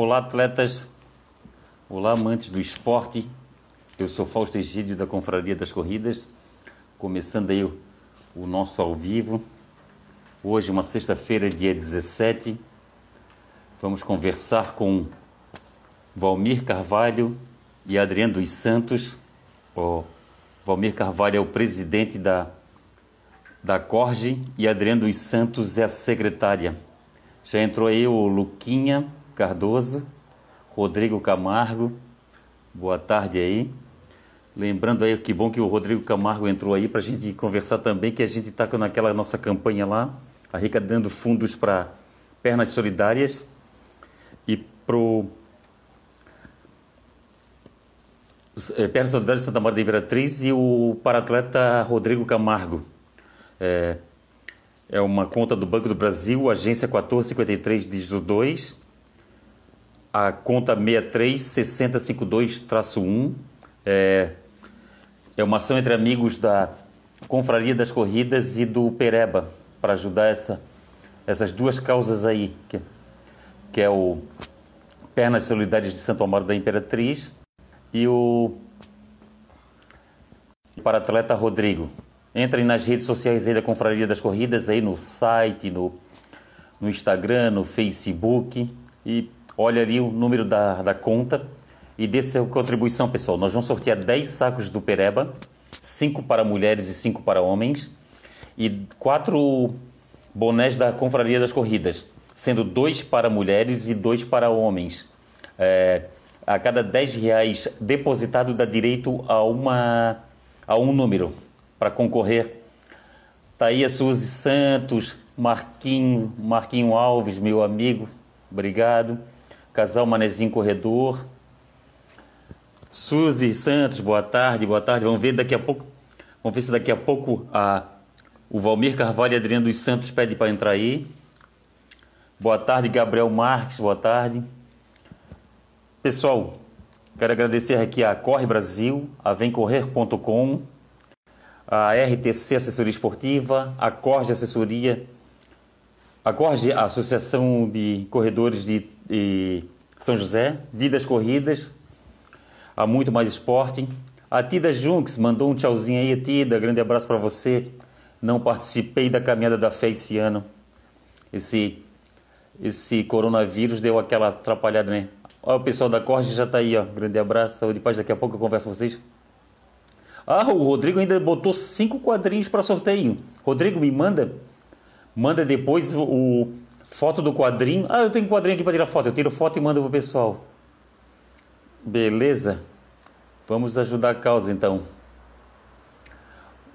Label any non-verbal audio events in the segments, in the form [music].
Olá, atletas. Olá, amantes do esporte. Eu sou Fausto Egídio da Confraria das Corridas, começando aí o, nosso ao vivo. Hoje, uma sexta-feira, dia 17. Vamos conversar com Valmir Carvalho e Adriano dos Santos. O Valmir Carvalho é o presidente da, da Corge e Adriano dos Santos é a secretária. Já entrou aí o Luquinha Cardoso, Rodrigo Camargo. Boa tarde aí. Lembrando aí que bom que o Rodrigo Camargo entrou aí para a gente conversar também, que a gente está naquela nossa campanha lá, arrecadando fundos para pernas solidárias e pro é, Pernas Solidárias Santa Maria da Imperatriz e o paratleta Rodrigo Camargo. É, é uma conta do Banco do Brasil, agência 1453 dígito 2 a conta 636052-1 é, é uma ação entre amigos da Confraria das Corridas e do Pereba para ajudar essa, essas duas causas aí, que, que é o Pernas Solidárias de Santo Amaro da Imperatriz e o para atleta Rodrigo. Entrem nas redes sociais aí da Confraria das Corridas, aí no site, no, no Instagram, no Facebook e olha ali o número da, da conta e dê sua contribuição, pessoal. Nós vamos sortear 10 sacos do Pereba, 5 para mulheres e 5 para homens, e 4 bonés da Confraria das Corridas, sendo 2 para mulheres e 2 para homens. É, a cada 10 reais depositado dá direito a, uma, a um número para concorrer. Tá aí Suzy Santos, Marquinho, Marquinho Alves, meu amigo, obrigado. Casal Manezinho Corredor. Suzy Santos, boa tarde, boa tarde. Vamos ver daqui a pouco. Vamos ver se daqui a pouco a, o Valmir Carvalho e Adriano dos Santos pede para entrar aí. Boa tarde, Gabriel Marques, boa tarde. Pessoal, quero agradecer aqui a Corre Brasil, a Vemcorrer.com, a RTC Assessoria Esportiva, a Corge Assessoria, a Corge, a Associação de Corredores de e São José, Vidas Corridas, há muito mais esporte. A Tida Junks mandou um tchauzinho aí, Tida, grande abraço para você. Não participei da caminhada da fé esse ano. Esse, esse coronavírus deu aquela atrapalhada, né? Olha o pessoal da Corte já tá aí, ó. Grande abraço, saúde e paz. Daqui a pouco eu converso com vocês. Ah, o Rodrigo ainda botou cinco quadrinhos para sorteio. Rodrigo, me manda, manda depois o, Foto do quadrinho. Ah, eu tenho um quadrinho aqui para tirar foto. Eu tiro foto e mando pro pessoal. Beleza? Vamos ajudar a causa então.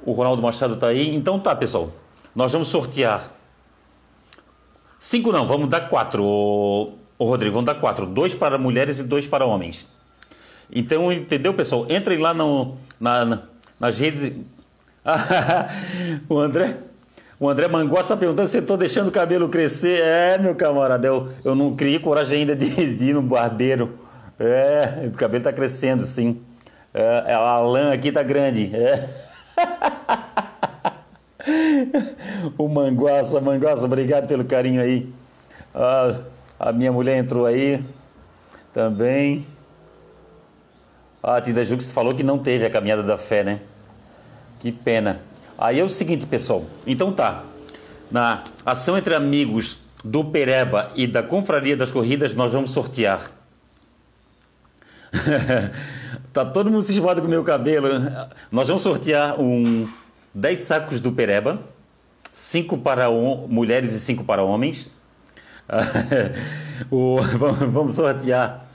O Ronaldo Machado tá aí. Então tá, pessoal. Nós vamos sortear. Cinco não, vamos dar quatro. O, o Rodrigo, vamos dar quatro. Dois para mulheres e dois para homens. Então, entendeu, pessoal? Entrem lá no, na, na nas redes. [laughs] o André. O André Mangós está perguntando se eu estou deixando o cabelo crescer. É, meu camarada, eu, eu não criei coragem ainda de, [laughs] de ir no barbeiro. É, o cabelo está crescendo, sim. É, a lã aqui está grande. É. [laughs] o Manguaça, Manguaça, obrigado pelo carinho aí. A minha mulher entrou aí também. Ah, a Tida Jux falou que não teve a caminhada da fé, né? Que pena. Aí é o seguinte, pessoal. Então tá. Na ação entre amigos do Pereba e da Confraria das Corridas, nós vamos sortear. [laughs] tá todo mundo cismado com o meu cabelo. Nós vamos sortear um 10 sacos do Pereba, 5 para mulheres e 5 para homens. [laughs] o, vamos sortear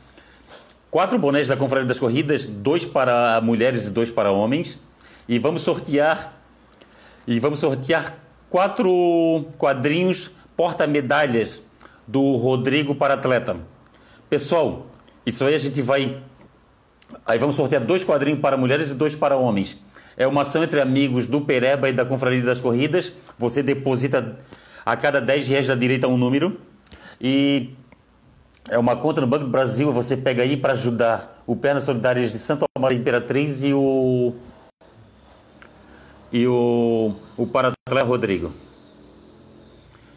quatro bonés da Confraria das Corridas, dois para mulheres e dois para homens. E vamos sortear e vamos sortear quatro quadrinhos porta-medalhas do Rodrigo para atleta. Pessoal, isso aí a gente vai. Aí vamos sortear dois quadrinhos para mulheres e dois para homens. É uma ação entre amigos do Pereba e da Confraria das Corridas. Você deposita a cada 10 reais da direita um número. E é uma conta no Banco do Brasil. Você pega aí para ajudar o Pernas Solidárias de Santo Amaro Imperatriz e o e o, o Paratlé Rodrigo.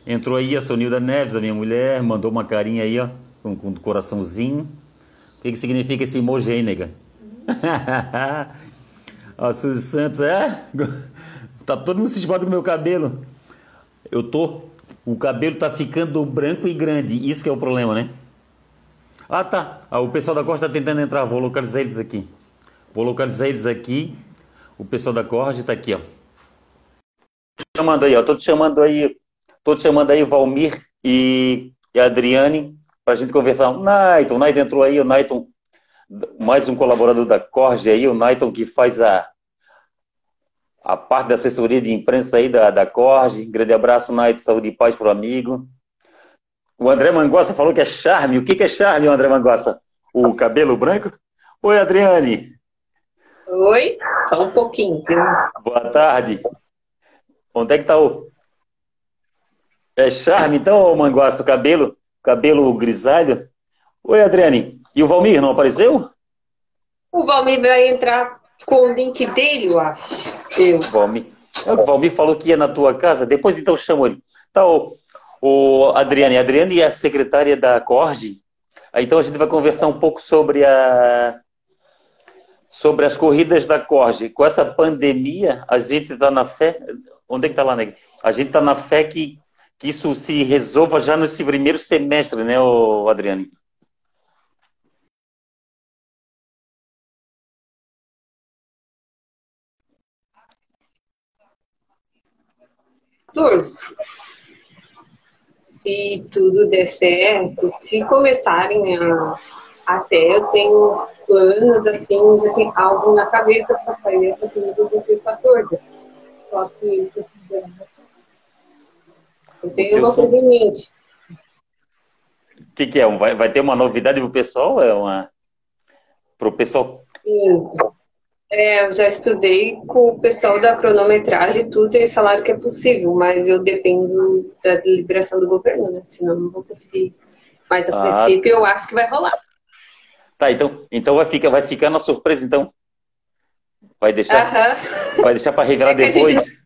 Entrou aí a Sonilda Neves, a minha mulher, mandou uma carinha aí, ó. com, com coraçãozinho. O que, que significa esse emoji aí, nega? [laughs] a Suzy Santos, é? [laughs] Tá todo mundo cismado com meu cabelo. Eu tô. O cabelo tá ficando branco e grande. Isso que é o problema, né? Ah, tá. Ah, o pessoal da Costa tá tentando entrar. Vou localizar eles aqui. Vou localizar eles aqui. O pessoal da Corte tá aqui, ó. Chamando aí, ó. Tô te chamando aí. Tô te chamando aí, Valmir e, e Adriane, pra gente conversar. O Naiton, o Naiton entrou aí, o Naiton, mais um colaborador da Corte aí, o Naiton que faz a, a parte da assessoria de imprensa aí da, da Corge. Grande abraço, Naiton, saúde e paz pro amigo. O André Mangossa falou que é charme. O que, que é charme, André Mangossa? O cabelo branco? Oi, Adriane. Oi, só um pouquinho. Boa tarde. Onde é que tá o. É charme, então, Manguaça, o cabelo, cabelo grisalho? Oi, Adriane. E o Valmir não apareceu? O Valmir vai entrar com o link dele, eu acho. Eu. Valmir. É, o Valmir falou que ia na tua casa, depois então chamo ele. Tá, o, o Adriane. A Adriane é a secretária da Corge. Então a gente vai conversar um pouco sobre a sobre as corridas da Corge. Com essa pandemia, a gente está na fé. Onde é que está lá, né? A gente está na fé que, que isso se resolva já nesse primeiro semestre, né, Adriane? Se tudo der certo, se começarem a. Até eu tenho planos, assim, já tem algo na cabeça para sair essa corrida do 2014. Só que isso eu tenho uma coisa em mente. O que, que, é? Vai, vai ter uma novidade para o pessoal? É uma. Para o pessoal? Sim. É, eu já estudei com o pessoal da cronometragem, tudo, e salário que é possível, mas eu dependo da liberação do governo, né? Senão não vou conseguir. Mas a ah. princípio eu acho que vai rolar. Tá, então, então vai, ficar, vai ficar na surpresa, então. Vai deixar, uh -huh. vai deixar para revelar é depois. Gente...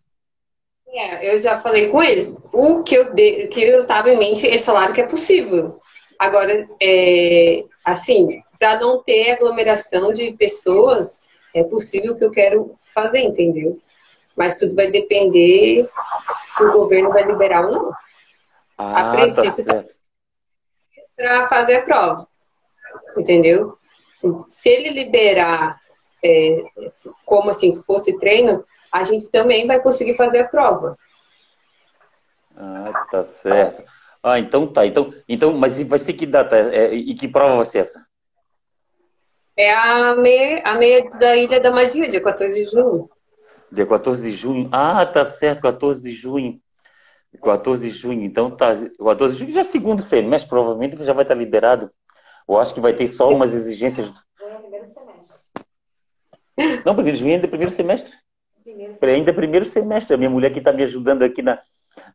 É, eu já falei com eles. O que eu, de... que eu tava em mente é salário que é possível. Agora, é... assim, para não ter aglomeração de pessoas, é possível o que eu quero fazer, entendeu? Mas tudo vai depender se o governo vai liberar ou não. Ah, a tá princípio, tá para fazer a prova, entendeu? Se ele liberar, é, como assim, se fosse treino, a gente também vai conseguir fazer a prova. Ah, tá certo. Ah, então tá. Então, então mas vai ser que data? É, e que prova vai ser essa? É a meia, a meia da Ilha da Magia, dia 14 de junho. Dia 14 de junho. Ah, tá certo, 14 de junho. 14 de junho, então tá. 14 de junho já é segundo semestre, provavelmente já vai estar liberado. Eu acho que vai ter só umas exigências. Já é primeiro semestre. Não, primeiro de junho ainda é primeiro semestre. Primeiro. Ainda é primeiro semestre. A minha mulher que está me ajudando aqui na,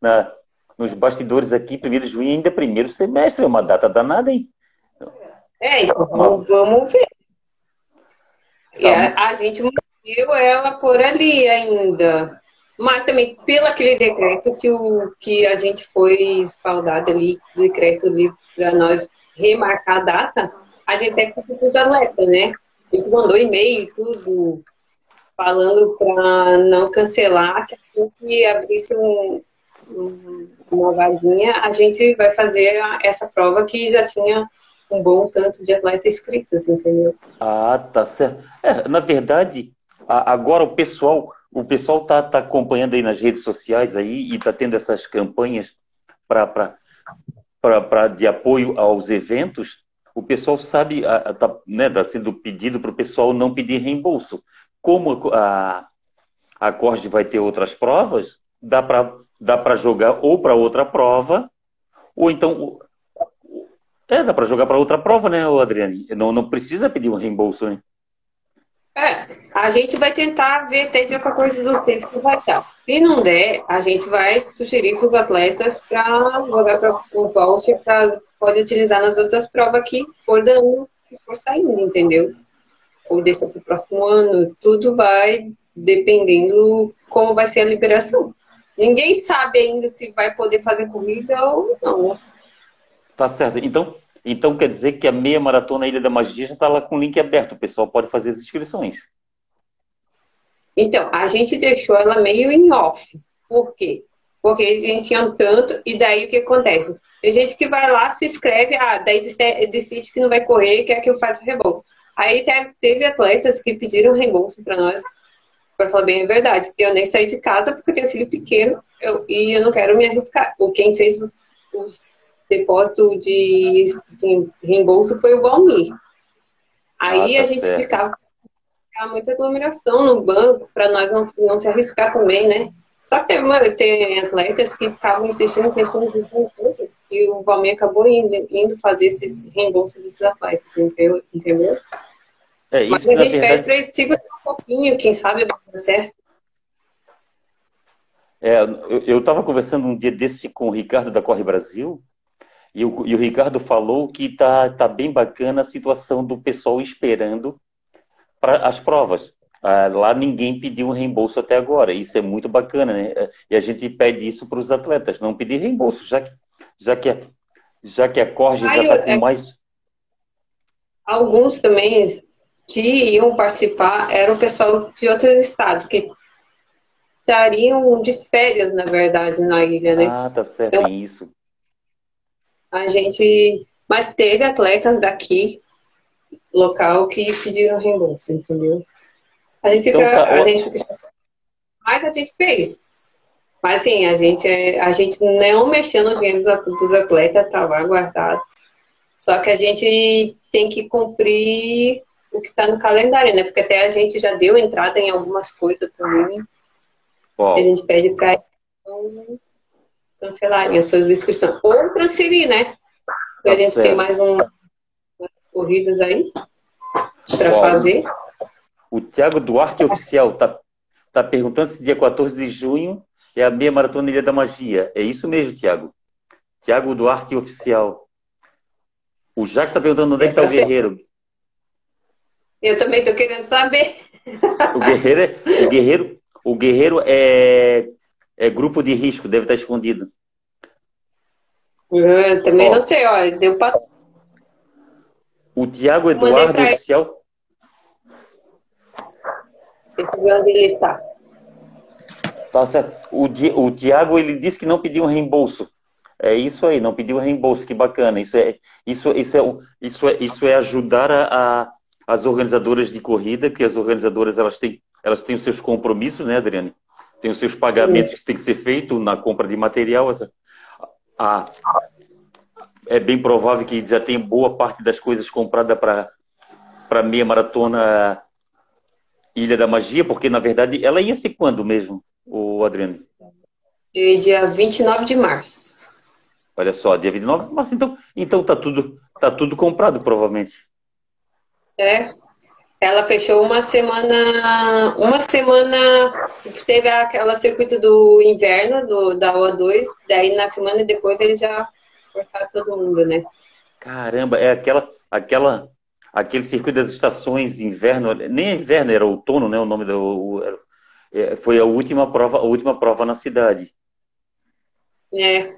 na, nos bastidores aqui, primeiro de junho ainda é primeiro semestre. É uma data danada, hein? É, então vamos ver. A, a gente manteve ela por ali ainda. Mas também pelo aquele decreto que, o, que a gente foi espaldado ali, decreto ali para nós remarcar a data, a gente até ficou com os atletas, né? A gente mandou e-mail tudo, falando para não cancelar, que assim que abrisse um, um, uma vaguinha, a gente vai fazer essa prova que já tinha um bom tanto de atletas inscritos, entendeu? Ah, tá certo. É, na verdade, agora o pessoal, o pessoal tá, tá acompanhando aí nas redes sociais aí e tá tendo essas campanhas para para de apoio aos eventos. O pessoal sabe, tá, né, tá sendo pedido para o pessoal não pedir reembolso. Como a a vai ter outras provas, dá para dá para jogar ou para outra prova, ou então é, dá para jogar para outra prova, né, Adriane? Não, não precisa pedir um reembolso, né? É, a gente vai tentar ver até dia 14 do 6 que vai dar. Se não der, a gente vai sugerir para os atletas para jogar para um voucher para pode utilizar nas outras provas que for dando, que for saindo, entendeu? Ou deixa para o próximo ano. Tudo vai dependendo como vai ser a liberação. Ninguém sabe ainda se vai poder fazer corrida ou não. Tá certo. Então, Então quer dizer que a meia maratona Ilha da Magia já está lá com o link aberto, o pessoal pode fazer as inscrições. Então, a gente deixou ela meio em off. Por quê? Porque a gente tinha tanto, e daí o que acontece? Tem gente que vai lá, se inscreve, ah, daí decide que não vai correr, quer que eu faça reembolso. Aí teve, atletas que pediram reembolso para nós, para falar bem a verdade. Eu nem saí de casa porque eu tenho filho pequeno eu, e eu não quero me arriscar. Quem fez os, os depósitos de, de, reembolso foi o Valmir. Aí ah, tá a gente certo. explicava muita aglomeração no banco para nós não, não se arriscar também, né? Só que teve tem atletas que ficavam insistindo, insistindo, insistindo, e o Valmir acabou indo, indo fazer esses reembolsos desses atletas, entendeu? É, isso, Mas a gente verdade... pede para eles segurar um pouquinho, quem sabe vai dar certo. É, eu estava conversando um dia desse com o Ricardo da Corre Brasil, e o, e o Ricardo falou que tá, tá bem bacana a situação do pessoal esperando para as provas. Ah, lá ninguém pediu um reembolso até agora. Isso é muito bacana, né? E a gente pede isso para os atletas, não pedir reembolso, já que, já que, a, já que a Corge já está com é mais. Alguns também que iam participar eram o pessoal de outros estados, que estariam de férias, na verdade, na ilha, né? Ah, tá certo, então, é isso. A gente. Mas teve atletas daqui, local, que pediram reembolso, entendeu? A gente fica. Então, tá, a gente fica... Mas a gente fez. Mas assim, a gente, é, a gente não mexeu no dinheiro dos atletas, tá lá guardado. Só que a gente tem que cumprir o que está no calendário, né? Porque até a gente já deu entrada em algumas coisas também. A gente pede para cancelarem as suas inscrições. Ou transferir, né? Tá a gente certo. tem mais um, umas corridas aí para fazer. O Tiago Duarte Oficial está tá perguntando se dia 14 de junho é a meia maratona Ilha da Magia. É isso mesmo, Tiago. Tiago Duarte Oficial. O Jacques está perguntando onde é, que está o Guerreiro. Eu também estou querendo saber. O Guerreiro, é, o Guerreiro, o Guerreiro é, é grupo de risco, deve estar escondido. Eu também ó, não sei, olha, deu para. O Tiago Eduardo pra... Oficial Deixa eu ver onde ele está. Tá certo. O, o Tiago, ele disse que não pediu um reembolso. É isso aí, não pediu reembolso, que bacana. Isso é, isso, isso é, isso é, isso é ajudar a, a as organizadoras de corrida, que as organizadoras elas têm, elas têm os seus compromissos, né, Adriane? Tem os seus pagamentos que tem que ser feito na compra de material. A, é bem provável que já tem boa parte das coisas comprada para para meia maratona Ilha da Magia, porque na verdade ela ia ser quando mesmo, o Adriano? Dia 29 de março. Olha só, dia 29 de março, então, então tá tudo tá tudo comprado provavelmente. É. Ela fechou uma semana, uma semana teve aquela circuito do inverno do da OA2, daí na semana depois ele já cortaram todo mundo, né? Caramba, é aquela aquela aquele circuito das estações inverno, nem é inverno, era outono, né? O nome do. É, foi a última prova, a última prova na cidade. É.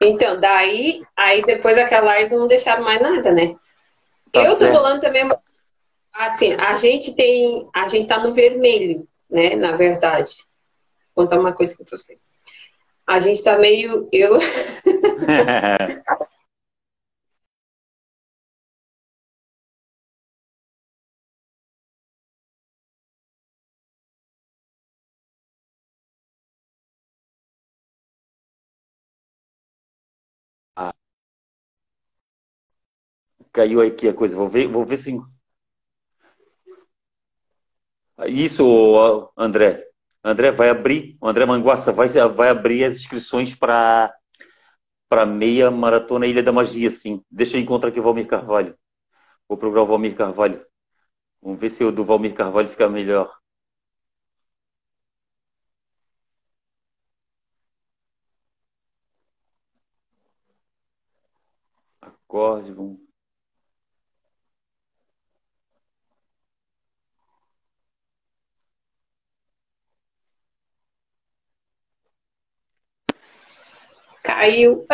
Então, daí, aí depois aquela eles não deixaram mais nada, né? Tá eu certo. tô rolando também. Assim, a gente tem. A gente tá no vermelho, né? Na verdade. Vou contar uma coisa pra você. A gente tá meio. Eu. [laughs] Caiu aqui a coisa. Vou ver, vou ver se. Isso, André. André vai abrir, o André Manguaça vai, vai abrir as inscrições para para meia maratona Ilha da Magia, sim. Deixa eu encontrar aqui o Valmir Carvalho. Vou procurar o Valmir Carvalho. Vamos ver se o do Valmir Carvalho fica melhor. Acorde, vamos. Caiu.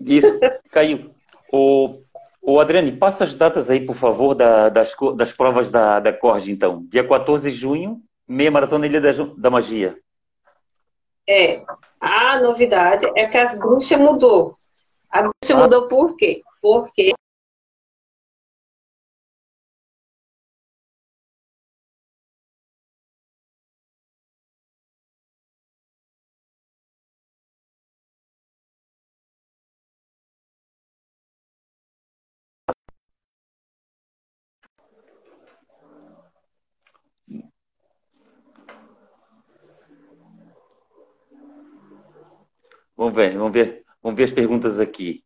Isso, caiu. O, Ô, Adriane, passa as datas aí, por favor, da, das, das provas da, da Corge, então. Dia 14 de junho, meia maratona Ilha da, da Magia. É, a novidade é que as bruxas mudou. A bruxa ah. mudou por quê? Porque Vamos ver, vamos ver, vamos ver as perguntas aqui.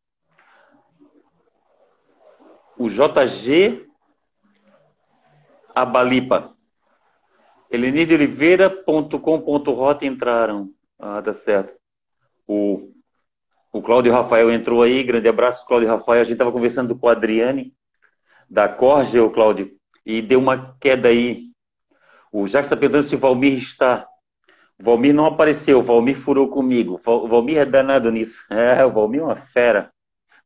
O JG Abalipa. Elenir de Oliveira.com.rota entraram. Ah, tá certo. O, o Cláudio Rafael entrou aí. Grande abraço, Cláudio Rafael. A gente estava conversando com a Adriane da Corge, o Cláudio, e deu uma queda aí. O Jacques está perguntando se o Valmir está Valmir não apareceu, Valmir furou comigo. Valmir é danado nisso. É, o Valmir é uma fera.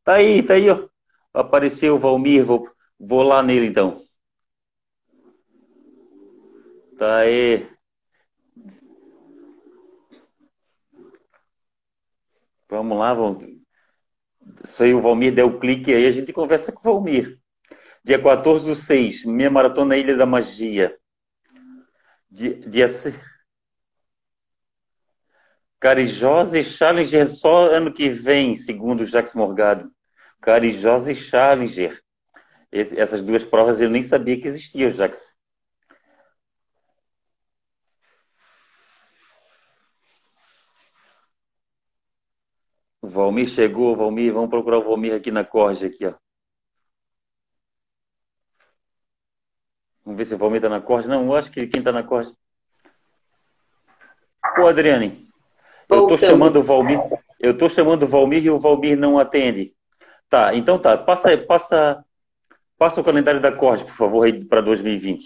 Tá aí, tá aí, ó. Apareceu o Valmir, vou, vou lá nele então. Tá aí. Vamos lá, vamos. Isso aí, o Valmir deu o clique aí, a gente conversa com o Valmir. Dia 14 do 6, minha maratona Ilha da Magia. Dia, dia Carijosa e Challenger só ano que vem, segundo o Jacques Morgado. Carijosa e Challenger. Essas duas provas eu nem sabia que existiam, Jacques. Valmir chegou, Valmir, vamos procurar o Valmir aqui na corja aqui, ó. Vamos ver se o Valmir está na corja. Não, eu acho que quem está na corja. Ô, Adriane, eu estou chamando o Valmir, eu estou chamando o Valmir e o Valmir não atende. Tá, então tá. Passa, passa, passa o calendário da Corte, por favor, para 2020.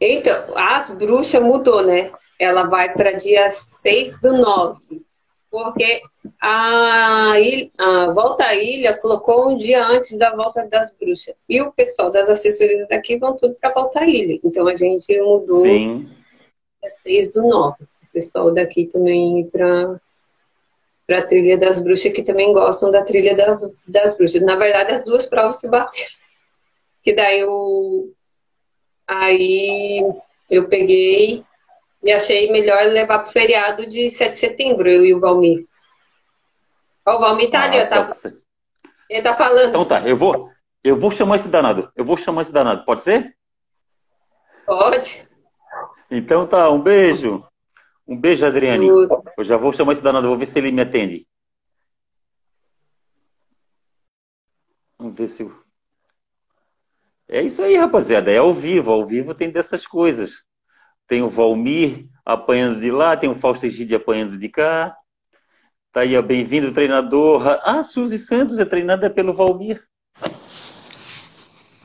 Então, as bruxas mudou, né? Ela vai para dia 6 do 9. Porque a, ilha, a Volta à Ilha colocou um dia antes da volta das bruxas. E o pessoal das assessorias daqui vão tudo para Volta à Ilha. Então a gente mudou Sim. dia 6 do 9 pessoal daqui também para para a trilha das bruxas, que também gostam da trilha das, das bruxas. Na verdade, as duas provas se bateram. Que daí eu. Aí eu peguei e achei melhor levar para o feriado de 7 de setembro, eu e o Valmir. Ó, o Valmir tá ah, ali, ó, tá, tá, ele tá falando. Então tá, eu vou, eu vou chamar esse danado. Eu vou chamar esse danado, pode ser? Pode. Então tá, um beijo. Um beijo, Adriane. Eu já vou chamar esse danado, vou ver se ele me atende. Vamos ver se. É isso aí, rapaziada. É ao vivo. Ao vivo tem dessas coisas. Tem o Valmir apanhando de lá, tem o Fausto Egide apanhando de cá. Tá aí, bem-vindo, treinador. Ah, Suzy Santos é treinada pelo Valmir.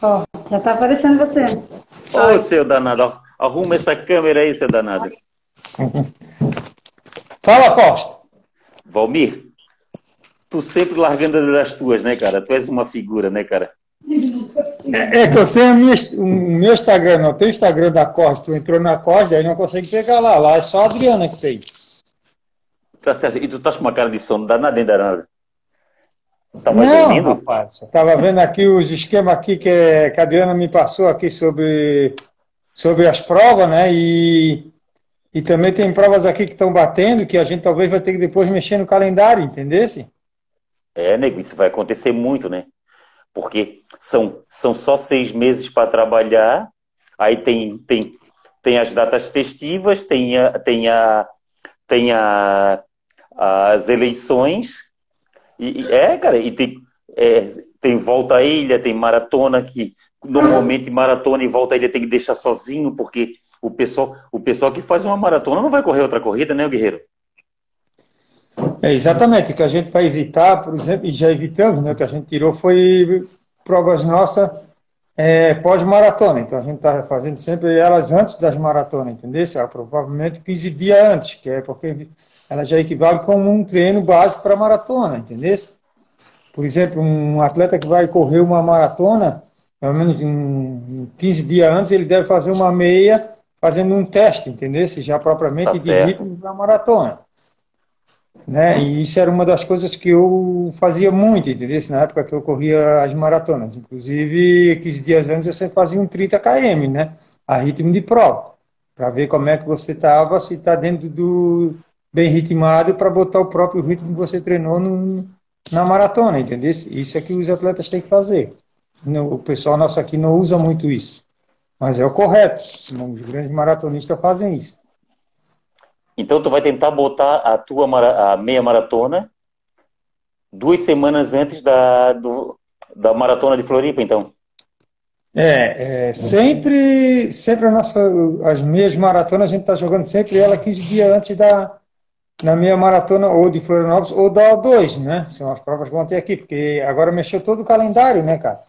Ó, oh, já tá aparecendo você. Ô, oh, seu danado, arruma essa câmera aí, seu danado. [laughs] Fala, Costa. Valmir, tu sempre largando das tuas, né, cara? Tu és uma figura, né, cara? É, é que eu tenho minha, o meu Instagram, não, tem o Instagram da Costa, tu entrou na Costa, aí não consegue pegar lá, lá é só a Adriana que tem. Tá certo, e tu estás com uma cara de sono danada, nem danada. Tava não, dormindo? rapaz, eu tava vendo aqui os esquemas aqui que, que a Adriana me passou aqui sobre, sobre as provas, né, e e também tem provas aqui que estão batendo que a gente talvez vai ter que depois mexer no calendário, entendesse? É, nego, isso vai acontecer muito, né? Porque são, são só seis meses para trabalhar, aí tem, tem, tem as datas festivas, tem, a, tem, a, tem a, as eleições, e, é, cara, e tem, é, tem volta à ilha, tem maratona que normalmente maratona e volta à ilha tem que deixar sozinho, porque o pessoal, o pessoal que faz uma maratona não vai correr outra corrida, né, Guerreiro? É, exatamente, o que a gente vai evitar, por exemplo, e já evitamos, né, o que a gente tirou foi provas nossas é, pós-maratona. Então a gente está fazendo sempre elas antes das maratonas, entendeu? Ah, provavelmente 15 dias antes, que é porque ela já equivale como um treino básico para maratona, entendeu? Por exemplo, um atleta que vai correr uma maratona, pelo menos em 15 dias antes, ele deve fazer uma meia fazendo um teste, entendeu? Se já propriamente Tá de certo. ritmo da maratona. Né? E isso era uma das coisas que eu fazia muito, entendeu? Na época que eu corria as maratonas. Inclusive, 15 dias antes eu sempre fazia um 30 km, né? A ritmo de prova. Para ver como é que você estava, se está dentro do bem ritmado, para botar o próprio ritmo que você treinou no, na maratona, entendeu? Isso é que os atletas têm que fazer. O pessoal nosso aqui não usa muito isso. Mas é o correto. Os grandes maratonistas fazem isso. Então tu vai tentar botar a tua mara- a meia maratona duas semanas antes da, do- da maratona de Floripa, então. É, é, sempre, sempre a nossa, as meias maratonas, a gente está jogando sempre ela 15 dias antes da, na meia maratona ou de Florianópolis ou da O2, né? São as provas que vão ter aqui, porque agora mexeu todo o calendário, né, cara?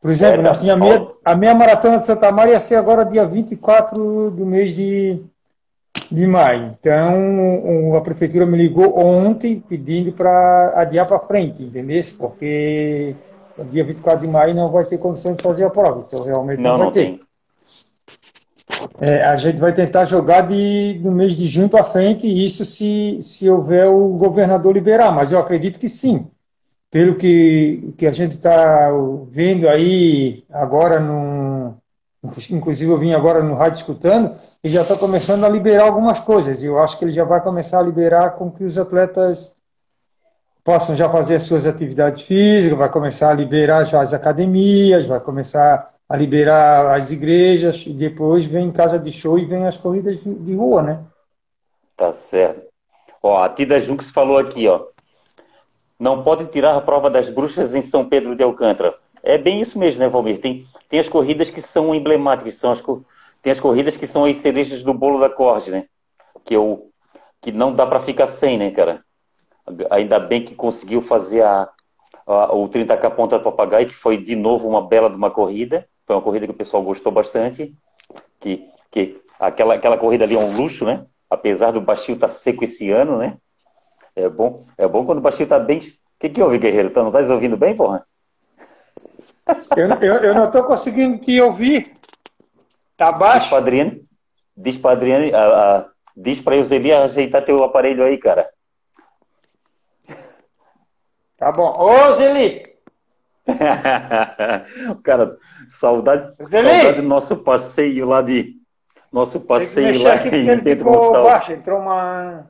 Por exemplo, nós tínhamos a meia, a meia maratona de Santa Maria ia ser agora dia 24 do mês de, de maio. Então, a prefeitura me ligou ontem pedindo para adiar para frente, entendeu? Porque dia 24 de maio não vai ter condição de fazer a prova. Então, realmente não, Não, vai não ter. tem. É, a gente vai tentar jogar de, do mês de junho para frente, e isso se, se houver o governador liberar, mas eu acredito que sim. Pelo que, que a gente está vendo aí agora, no, inclusive eu vim agora no rádio escutando, e já está começando a liberar algumas coisas. E eu acho que ele já vai começar a liberar com que os atletas possam já fazer as suas atividades físicas, vai começar a liberar já as academias, vai começar a liberar as igrejas, e depois vem casa de show e vem as corridas de, rua, né? Tá certo. Ó, a Tida Junks falou aqui, ó. Não pode tirar a prova das bruxas em São Pedro de Alcântara. É bem isso mesmo, né, Valmir? Tem, tem as corridas que são emblemáticas, são as, tem as corridas que são as cerejas do bolo da corte, né? Que, eu, que não dá para ficar sem, né, cara? Ainda bem que conseguiu fazer a, a- o 30K Ponta do Papagaio, que foi de novo uma bela de uma corrida. Foi uma corrida que o pessoal gostou bastante. Que, que aquela, aquela corrida ali é um luxo, né? Apesar do baixio estar seco esse ano, né? É bom, é bom quando o baixio tá bem. O que, que houve, Guerreiro? Tá, não estás ouvindo bem, porra? Eu, eu, eu não estou conseguindo te ouvir. Tá Diz baixo? pra Adriane, diz pra Adriane, a, a, diz pra Euseli ajeitar teu aparelho aí, cara. Tá bom. Ô, Zeli! [laughs] cara, saudade, Zeli! saudade do nosso passeio lá de. Nosso passeio lá em Pedro Gonçalves. baixo. Entrou uma...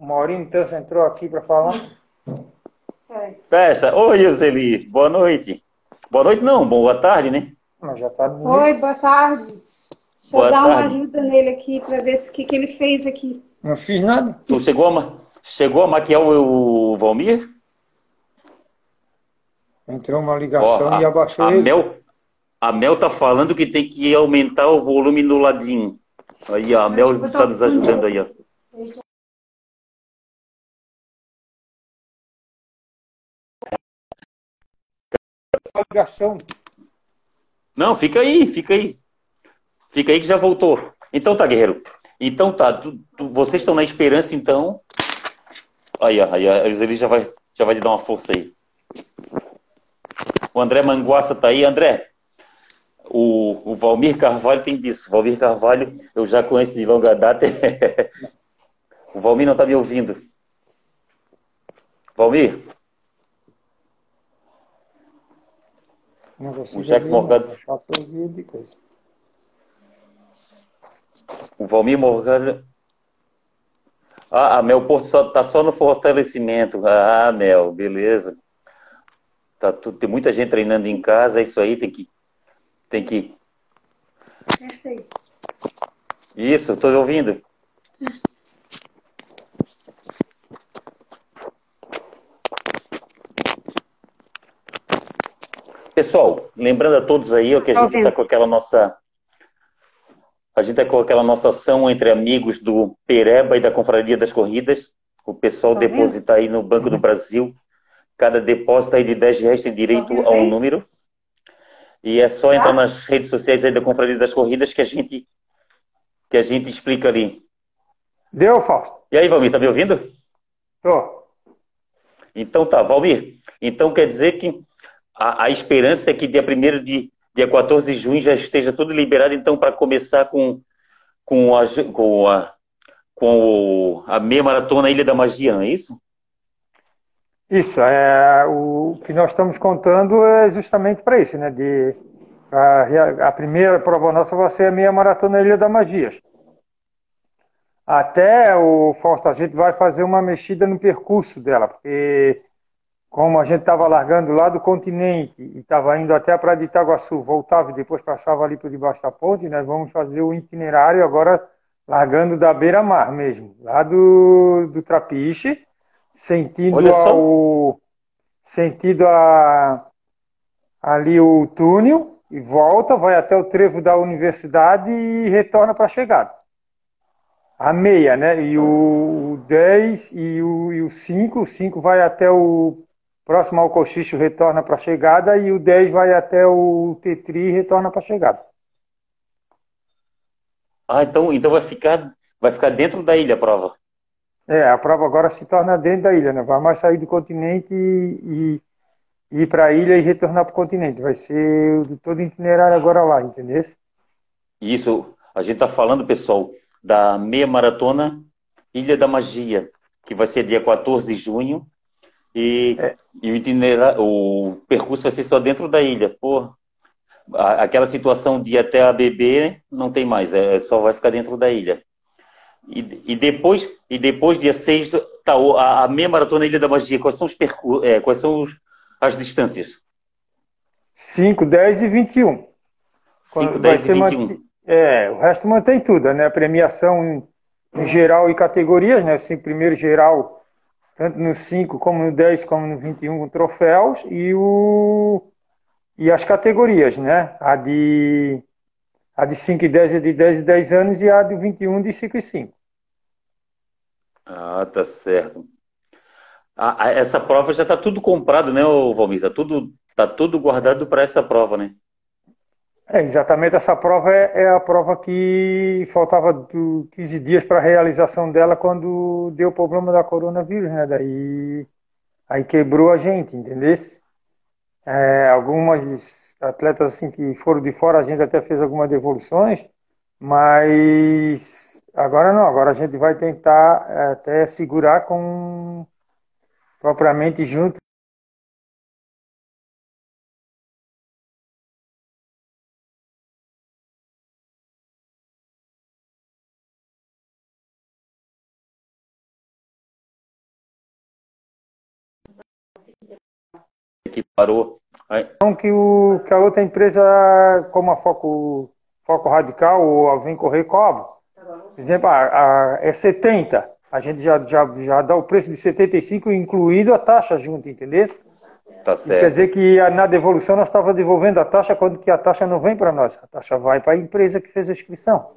O Maurinho então entrou aqui para falar. [laughs] Fecha. Oi, Euseli. Boa noite. Boa noite, não. Boa tarde, né? Mas já tá no Oi, boa tarde. Deixa Boa eu dar uma tarde. ajuda nele aqui para ver o que, que ele fez aqui. Não fiz nada. Tu chegou a, ma- chegou a maquiar o, o Valmir? Entrou uma ligação Ó, e abaixou a ele. Mel, a Mel tá falando que tem que aumentar o volume no ladinho. Aí, ó, a Mel tá nos ajudando aí, ó. Uma ligação. Não, fica aí, fica aí. Fica aí que já voltou. Então tá, guerreiro. Então tá, tu- tu- vocês estão na esperança, então. Aí, ó, aí, ó, ele já vai, já vai te dar uma força aí. O André Manguaça tá aí. André, o, o Valmir Carvalho tem disso. Valmir Carvalho eu já conheço de longa data. [laughs] o Valmir não tá me ouvindo. Valmir, Não você O Jackson viu, Morgado. de coisa. O Valmir Morgado. Ah, a Mel Porto só, tá só no fortalecimento. Ah, Mel, beleza. Tá, tu, tem muita gente treinando em casa, é isso aí, tem que. Tem que. Perfeito. Isso, estou ouvindo. Pessoal, lembrando a todos aí ó, que a gente está com aquela nossa. A gente está com aquela nossa ação entre amigos do Pereba e da Confraria das Corridas. O pessoal Tô deposita aí no Banco do Brasil. Cada depósito aí de 10 reais tem direito a um número. E é só Tá. entrar nas redes sociais aí da Confraria das Corridas que a gente, que a gente explica ali. Deu, Fausto? E aí, Valmir, tá me ouvindo? Tô. Então tá, Valmir. Então quer dizer que a, a esperança é que dia 1 de dia 14 de junho já esteja tudo liberado, então, para começar com, com, a, com, a, com a meia maratona Ilha da Magia, não é isso? Isso, é, o que nós estamos contando é justamente para isso, né? De, a, a, primeira prova nossa vai ser a meia maratona Ilha da Magia. Até o Fausto, a gente vai fazer uma mexida no percurso dela, porque como a gente estava largando lá do continente e estava indo até a Praia de Itaguaçu, voltava e depois passava ali por debaixo da ponte, nós vamos fazer o itinerário agora largando da beira-mar mesmo, lá do, do Trapiche, sentindo ao, sentido a, ali o túnel e volta, vai até o trevo da universidade e retorna para a chegada. A meia, né? E o 10 e o, e o 5, o 5 vai até o próximo ao cochicho retorna para a chegada e o 10 vai até o Tetri e retorna para a chegada. Ah, então, então vai ficar vai ficar dentro da ilha a prova. É, a prova agora se torna dentro da ilha, né? Vai mais sair do continente e, e ir para a ilha e retornar para o continente. Vai ser todo itinerário agora lá, entendeu? Isso, a gente está falando, pessoal, da meia maratona Ilha da Magia, que vai ser dia 14 de junho e, é. e o, itinerário, o percurso vai ser só dentro da ilha. Pô, aquela situação de ir até a BB não tem mais, é, só vai ficar dentro da ilha. E, e depois, e depois dia 6, tá, a, a meia maratona Ilha da Magia, quais são os percursos, é, quais são os, as distâncias? 5, 10 e 21. 5, 10 e 21. É, o resto mantém tudo, né? A premiação em, em geral e categorias, né? Assim, primeiro geral tanto no 5 como no 10 como no 21 com troféus e o e as categorias, né? A de a de 5 e 10 é de 10 e 10 anos e a de 21 de 5 e 5. Ah, tá certo. Ah, essa prova já está tudo comprado, né, Valmir? Está tudo, tá tudo guardado para essa prova, né? É, exatamente essa prova é, é, a prova que faltava 15 dias para a realização dela quando deu o problema da coronavírus, né? Daí aí quebrou a gente, entendeu? É, algumas atletas assim que foram de fora, a gente até fez algumas devoluções, mas agora não, agora a gente vai tentar é, até segurar com propriamente junto que parou. Então que, o, que a outra empresa, como a Foco, Foco Radical ou a Vem Correr cobra. Por exemplo, a, a, é 70. A gente já, já, já dá o preço de 75, incluído a taxa junto, entendeu? Tá certo. quer dizer que a, na devolução nós estávamos devolvendo a taxa quando que a taxa não vem para nós. A taxa vai para a empresa que fez a inscrição.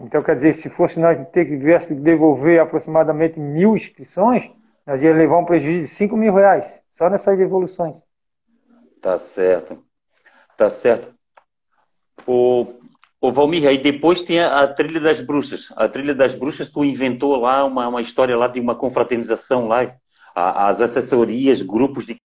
Então, quer dizer, se fosse nós ter que tivesse que devolver aproximadamente mil inscrições, nós ia levar um prejuízo de 5 mil reais, só nessas devoluções. Tá certo. Tá certo. O, o Valmir, aí depois tem a, a, Trilha das Bruxas. A Trilha das Bruxas, tu inventou lá uma, uma história lá de uma confraternização lá, a, as assessorias, grupos de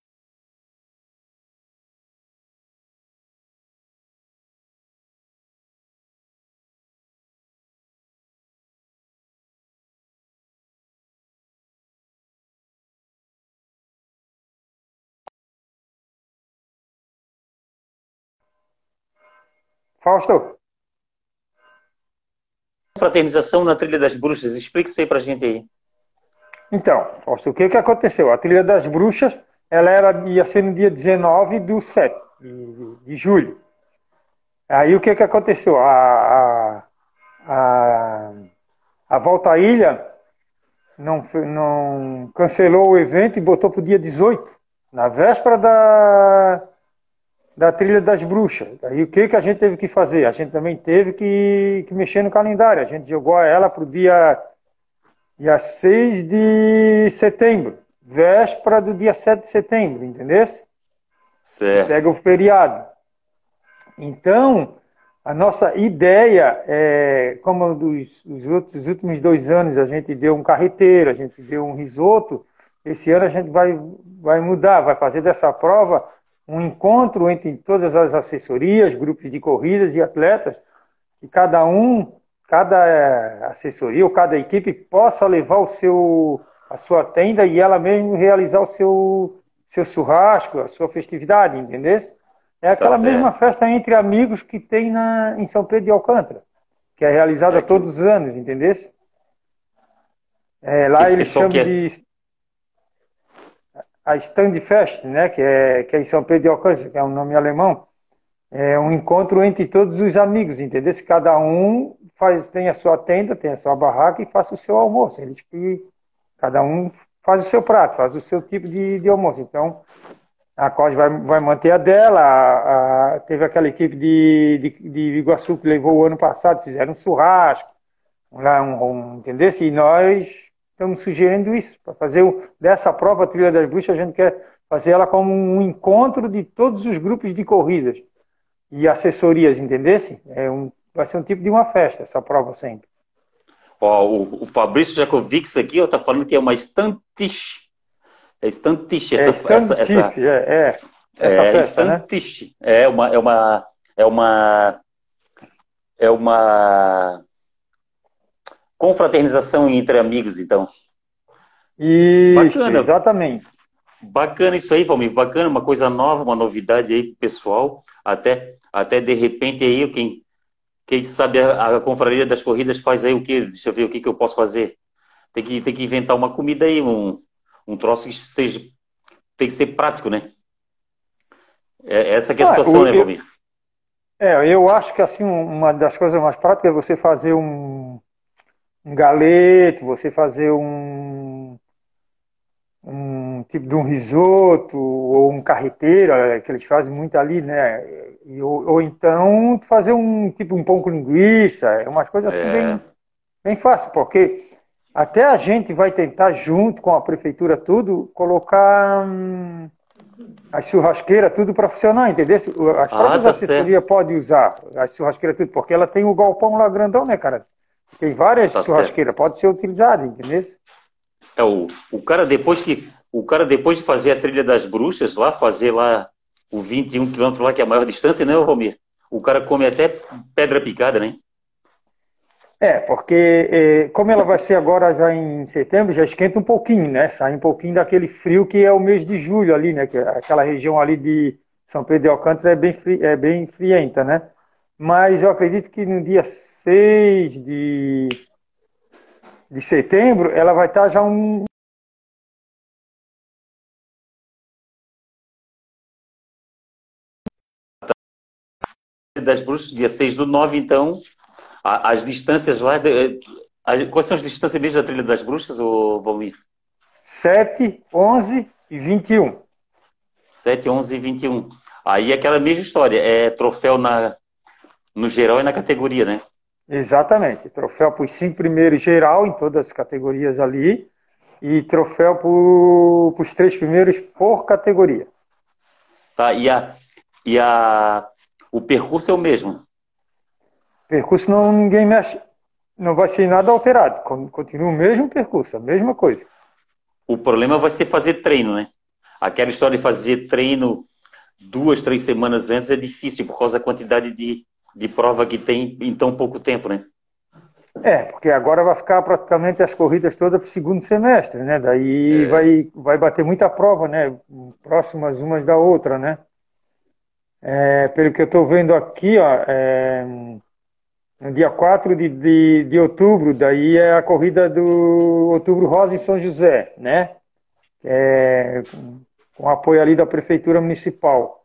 Fausto. Fraternização na Trilha das Bruxas, explique isso aí pra gente aí. Então, Fausto, o que que aconteceu? A Trilha das Bruxas, ela era, ia ser no dia 19 do 7 de, de julho. Aí o que que aconteceu? A, a, a, a Volta à Ilha não, não cancelou o evento e botou para o dia 18, na véspera da, da trilha das bruxas. Aí o que, que a gente teve que fazer? A gente também teve que, que mexer no calendário. A gente jogou ela para o dia, dia 6 de setembro, véspera do dia 7 de setembro, entendeu? Certo. Pega o feriado. Então, a nossa ideia é, como dos, os outros, os últimos dois anos a gente deu um carreteiro, a gente deu um risoto, esse ano a gente vai, vai mudar, vai fazer dessa prova um encontro entre todas as assessorias, grupos de corridas e atletas, que cada um, cada eh, assessoria ou cada equipe possa levar o seu, a sua tenda e ela mesmo realizar o seu, seu churrasco, a sua festividade, entendeu? É aquela tá mesma festa entre amigos que tem na, em São Pedro de Alcântara, que é realizada é que... todos os anos, entendeu? É, lá Esse eles chamam quer... de a Standfest, né, que é, que é em São Pedro de Alcântara, que é um nome alemão, é um encontro entre todos os amigos, entendeu? Se cada um faz, tem a sua tenda, tem a sua barraca e faça o seu almoço. Eles que cada um faz o seu prato, faz o seu tipo de, de almoço. Então, a COS vai, vai manter a dela. A, a, teve aquela equipe de, de, de Iguaçu que levou o ano passado, fizeram um churrasco, lá um, um, entendeu? E nós estamos sugerindo isso, para fazer o, dessa prova Trilha das Bruxas, a gente quer fazer ela como um encontro de todos os grupos de corridas e assessorias, entendesse? É um, vai ser um tipo de uma festa, essa prova sempre. Ó, o, o Fabrício Jacovics aqui está falando que é uma estantiche. É estantiche essa, é essa, essa, é, é, essa é, festa, estantiche. Né? É uma, é uma, é uma, é uma confraternização entre amigos, então. Isso, Bacana. exatamente. Bacana isso aí, Valmir. Bacana, uma coisa nova, uma novidade aí pessoal. Até, até de repente aí, quem, quem sabe a, a confraria das corridas faz aí o quê? Deixa eu ver o que, que eu posso fazer. Tem que, tem que inventar uma comida aí, um, um troço que seja. Tem que ser prático, né? É, essa que é a ah, situação, né, Valmir? É, eu acho que assim, uma das coisas mais práticas é você fazer um, um galeto, você fazer um, um tipo de um risoto ou um carreteiro, é, que eles fazem muito ali, né? E, ou, ou, então fazer um tipo um pão com linguiça, é umas coisas assim é. bem, bem fácil, porque até a gente vai tentar, junto com a prefeitura, tudo, colocar hum, as churrasqueiras, tudo para funcionar, entendeu? As ah, próprias tá assessorias podem usar as churrasqueiras, tudo, porque ela tem o galpão lá grandão, né, cara? Tem várias tá churrasqueiras, pode ser utilizada, entendeu? É, o, o cara depois que o cara depois de fazer a trilha das bruxas lá, fazer lá o 21 quilômetros lá, que é a maior distância, né, Romir? O cara come até pedra picada, né? É, porque é, como ela vai ser agora já em setembro, já esquenta um pouquinho, né? Sai um pouquinho daquele frio que é o mês de julho ali, né? Que é aquela região ali de São Pedro de Alcântara é bem, fri, é bem frienta, né? Mas eu acredito que no dia 6 de, de setembro ela vai estar já um, das bruxas, dia 6 do 9, então, as distâncias lá. Quais são as distâncias mesmo da trilha das bruxas, ou Valmir? 7, 11 e 21. 7, 11 e 21. Aí é aquela mesma história, é troféu na, no geral e na categoria, né? Exatamente. Troféu para os cinco primeiros geral em todas as categorias ali e troféu para os três primeiros por categoria. Tá, e, a, e a, o percurso é o mesmo? Percurso não ninguém mexe, não vai ser nada alterado. Continua o mesmo percurso, a mesma coisa. O problema vai ser fazer treino, né? Aquela história de fazer treino duas, três semanas antes é difícil por causa da quantidade de, de prova que tem em tão pouco tempo, né? É, porque agora vai ficar praticamente as corridas todas para o segundo semestre, né? Daí é. vai, vai bater muita prova, né? Próximas umas da outra, né? É, pelo que eu estou vendo aqui, ó, é, no dia 4 de, de, de, outubro, daí é a corrida do Outubro Rosa em São José, né? É, com apoio ali da Prefeitura Municipal.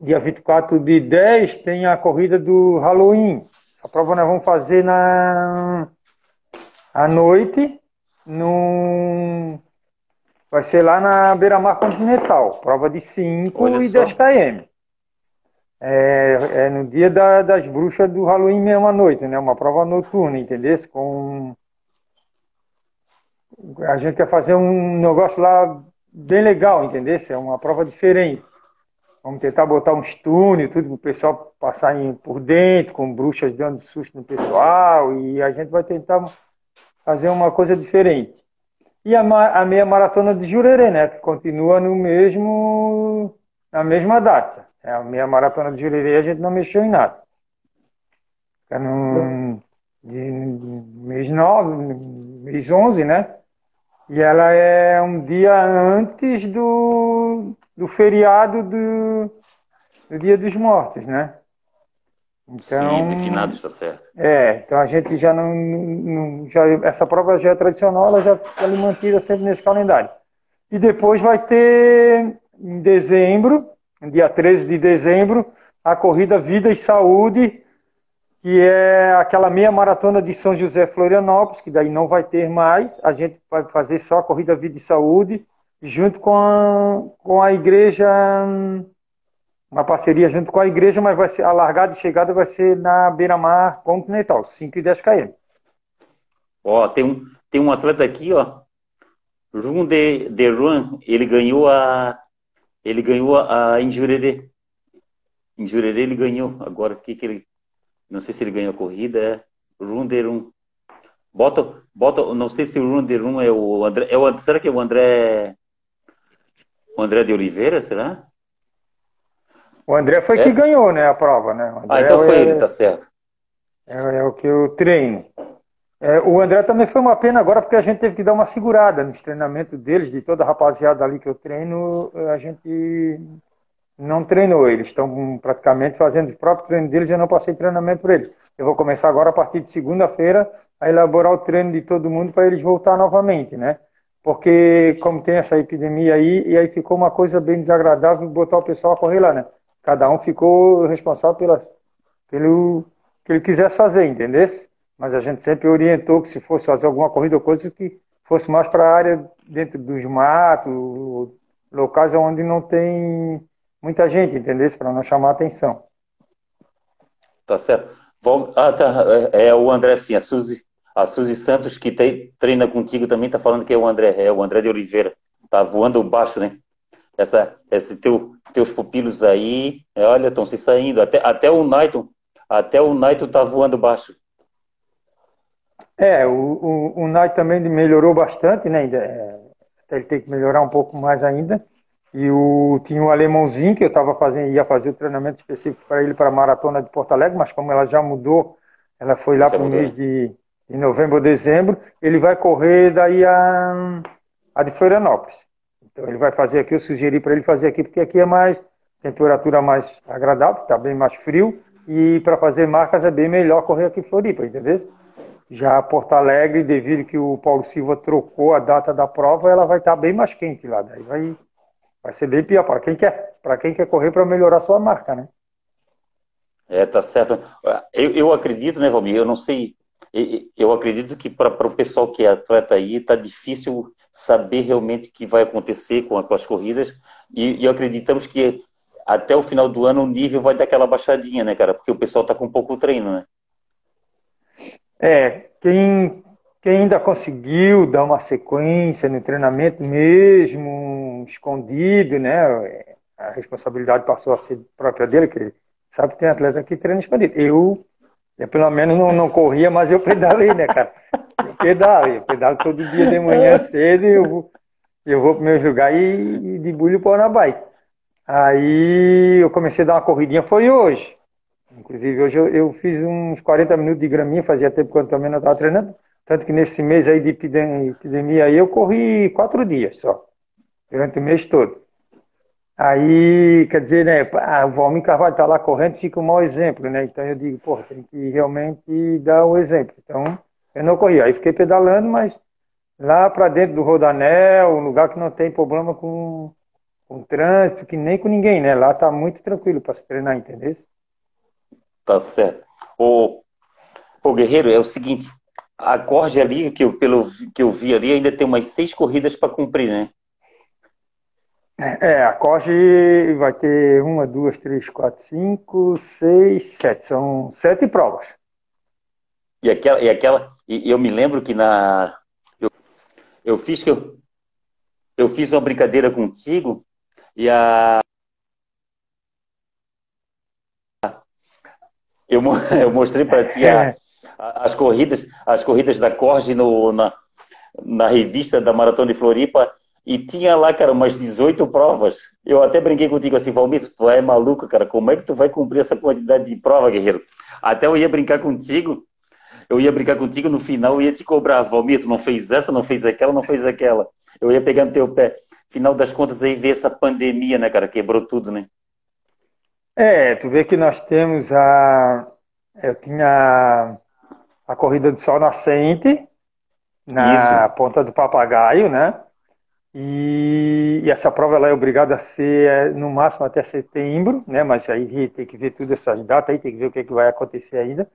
Dia 24 de 10 tem a corrida do Halloween. A prova nós vamos fazer na à noite, no, vai ser lá na Beira-Mar Continental. Prova de 5 e 10 km. É, é, no dia da, das bruxas do Halloween mesmo à noite, né? Uma prova noturna, entendeu? Com a gente quer fazer um negócio lá bem legal, entendeu? É uma prova diferente. Vamos tentar botar uns túneis, tudo para o pessoal passar por dentro, com bruxas dando susto no pessoal, e a gente vai tentar fazer uma coisa diferente. e a, a meia maratona de Jurerê, né? Que continua no mesmo, na mesma data. É, a meia maratona de Jurerê a gente não mexeu em nada. Fica no de, mês 9, mês 11, né? E ela é um dia antes do, do feriado do, do Dia dos Mortos, né? Então, Sim, de finados está certo. É, então a gente já não, não, já essa prova já é tradicional, ela já ali mantida sempre nesse calendário. E depois vai ter em dezembro, dia 13 de dezembro, a corrida Vida e Saúde, que é aquela meia maratona de São José Florianópolis, que daí não vai ter mais, a gente vai fazer só a corrida Vida e Saúde, junto com a, com a igreja uma parceria junto com a igreja, mas vai ser, a largada e chegada vai ser na beira-mar continental, 5 e 10 km. Ó, tem um, tem um atleta aqui, ó, Run de, de ele ganhou a ele ganhou a, a em Jurerê. Em Jurerê ele ganhou. Agora o que que ele não sei se ele ganhou a corrida, é Run de Run. Bota, bota, não sei se o Run de Run é o André, é o, será que é o André o André de Oliveira, será? O André foi Essa? que ganhou, né, a prova, né? ah, então foi é, ele, tá certo. É, é, o que eu treino. É, o André também foi uma pena agora porque a gente teve que dar uma segurada nos treinamentos deles, de toda a rapaziada ali que eu treino, a gente não treinou. Eles estão praticamente fazendo o próprio treino deles e eu não passei treinamento para eles. Eu vou começar agora a partir de segunda-feira a elaborar o treino de todo mundo para eles voltar novamente, né? Porque como tem essa epidemia aí, e aí ficou uma coisa bem desagradável botar o pessoal a correr lá, né? Cada um ficou responsável pela, pelo que ele quisesse fazer, entendeu? Mas a gente sempre orientou que se fosse fazer alguma corrida ou coisa que fosse mais para a área dentro dos matos, locais onde não tem muita gente, entendeu? Para não chamar atenção. Tá certo. Ah, tá. É, é o André, sim. A Suzy, a Suzy Santos, que treina contigo, também está falando que é o André. É o André de Oliveira. Tá voando baixo, né? Essa, esse teu teus pupilos aí, olha, estão se saindo. Até, até o Naito, até o Naito tá voando baixo. É, o, o, o Naito também melhorou bastante, né? É, até ele tem que melhorar um pouco mais ainda. E o, tinha o alemãozinho que eu tava fazendo, ia fazer o treinamento específico para ele para a maratona de Porto Alegre, mas como ela já mudou, ela foi lá para o mês de, de novembro ou dezembro, ele vai correr daí a, a de Florianópolis. Então ele vai fazer aqui, eu sugeri para ele fazer aqui, porque aqui é mais temperatura mais agradável, está bem mais frio, e para fazer marcas é bem melhor correr aqui em Floripa, entendeu? Já Porto Alegre, devido que o Paulo Silva trocou a data da prova, ela vai estar tá bem mais quente lá, daí vai, vai ser bem pior para quem quer, para quem quer correr para melhorar sua marca, né? É, tá certo. Eu, eu acredito, né, Valmir? Eu não sei. Eu acredito que para o pessoal que é atleta aí, tá difícil saber realmente o que vai acontecer com, com as corridas e, e, acreditamos que até o final do ano o nível vai dar aquela baixadinha, né, cara? Porque o pessoal está com pouco treino, né? É, quem, quem ainda conseguiu dar uma sequência no treinamento mesmo, escondido, né? A responsabilidade passou a ser própria dele, que sabe que tem atleta que treina escondido. Eu, eu pelo menos não, não corria, mas eu pedalei, né, cara? Eu pedalo, eu pedalo todo dia de manhã cedo e eu vou, eu vou pro meu lugar e, e debulho o pau na bike. Aí eu comecei a dar uma corridinha, foi hoje. Inclusive, hoje eu, eu fiz uns 40 minutos de graminha, fazia tempo que eu também não estava treinando. Tanto que nesse mês aí de epidemia aí eu corri quatro dias só, durante o mês todo. Aí, quer dizer, né, o Valmir Carvalho está lá correndo, fica um mau exemplo, né? Então eu digo, porra, tem que realmente dar o exemplo. Então, eu não corri. Aí fiquei pedalando, mas lá para dentro do Rodanel, um lugar que não tem problema com, com trânsito, que nem com ninguém, né? Lá tá muito tranquilo para se treinar, entendeu? Tá certo. O, o Guerreiro, é o seguinte, a corda ali, que eu, pelo que eu vi ali, ainda tem umas seis corridas para cumprir, né? É, a Corge vai ter uma, duas, três, quatro, cinco, seis, sete. São sete provas. E aquela, e aquela, e eu me lembro que na eu, eu fiz que eu, eu fiz uma brincadeira contigo e a eu, [laughs] eu mostrei para ti a, é. a, as corridas as corridas da Corge no na, na revista da Maratona de Floripa e tinha lá, cara, umas 18 provas. Eu até brinquei contigo assim, Valmir, tu é maluco, cara, como é que tu vai cumprir essa quantidade de prova, guerreiro? Até eu ia brincar contigo, eu ia brincar contigo, no final eu ia te cobrar, Valmir, tu não fez essa, não fez aquela, não fez aquela. Eu ia pegar no teu pé. Final das contas aí, ver essa pandemia, né, cara, quebrou tudo, né? É, tu vê que nós temos a... Eu tinha a corrida do sol nascente, na Isso. ponta do papagaio, né? E, e, essa prova ela é obrigada a ser é, no máximo até setembro, né? Mas aí tem que ver todas essas datas aí, tem que ver o que, é que vai acontecer ainda.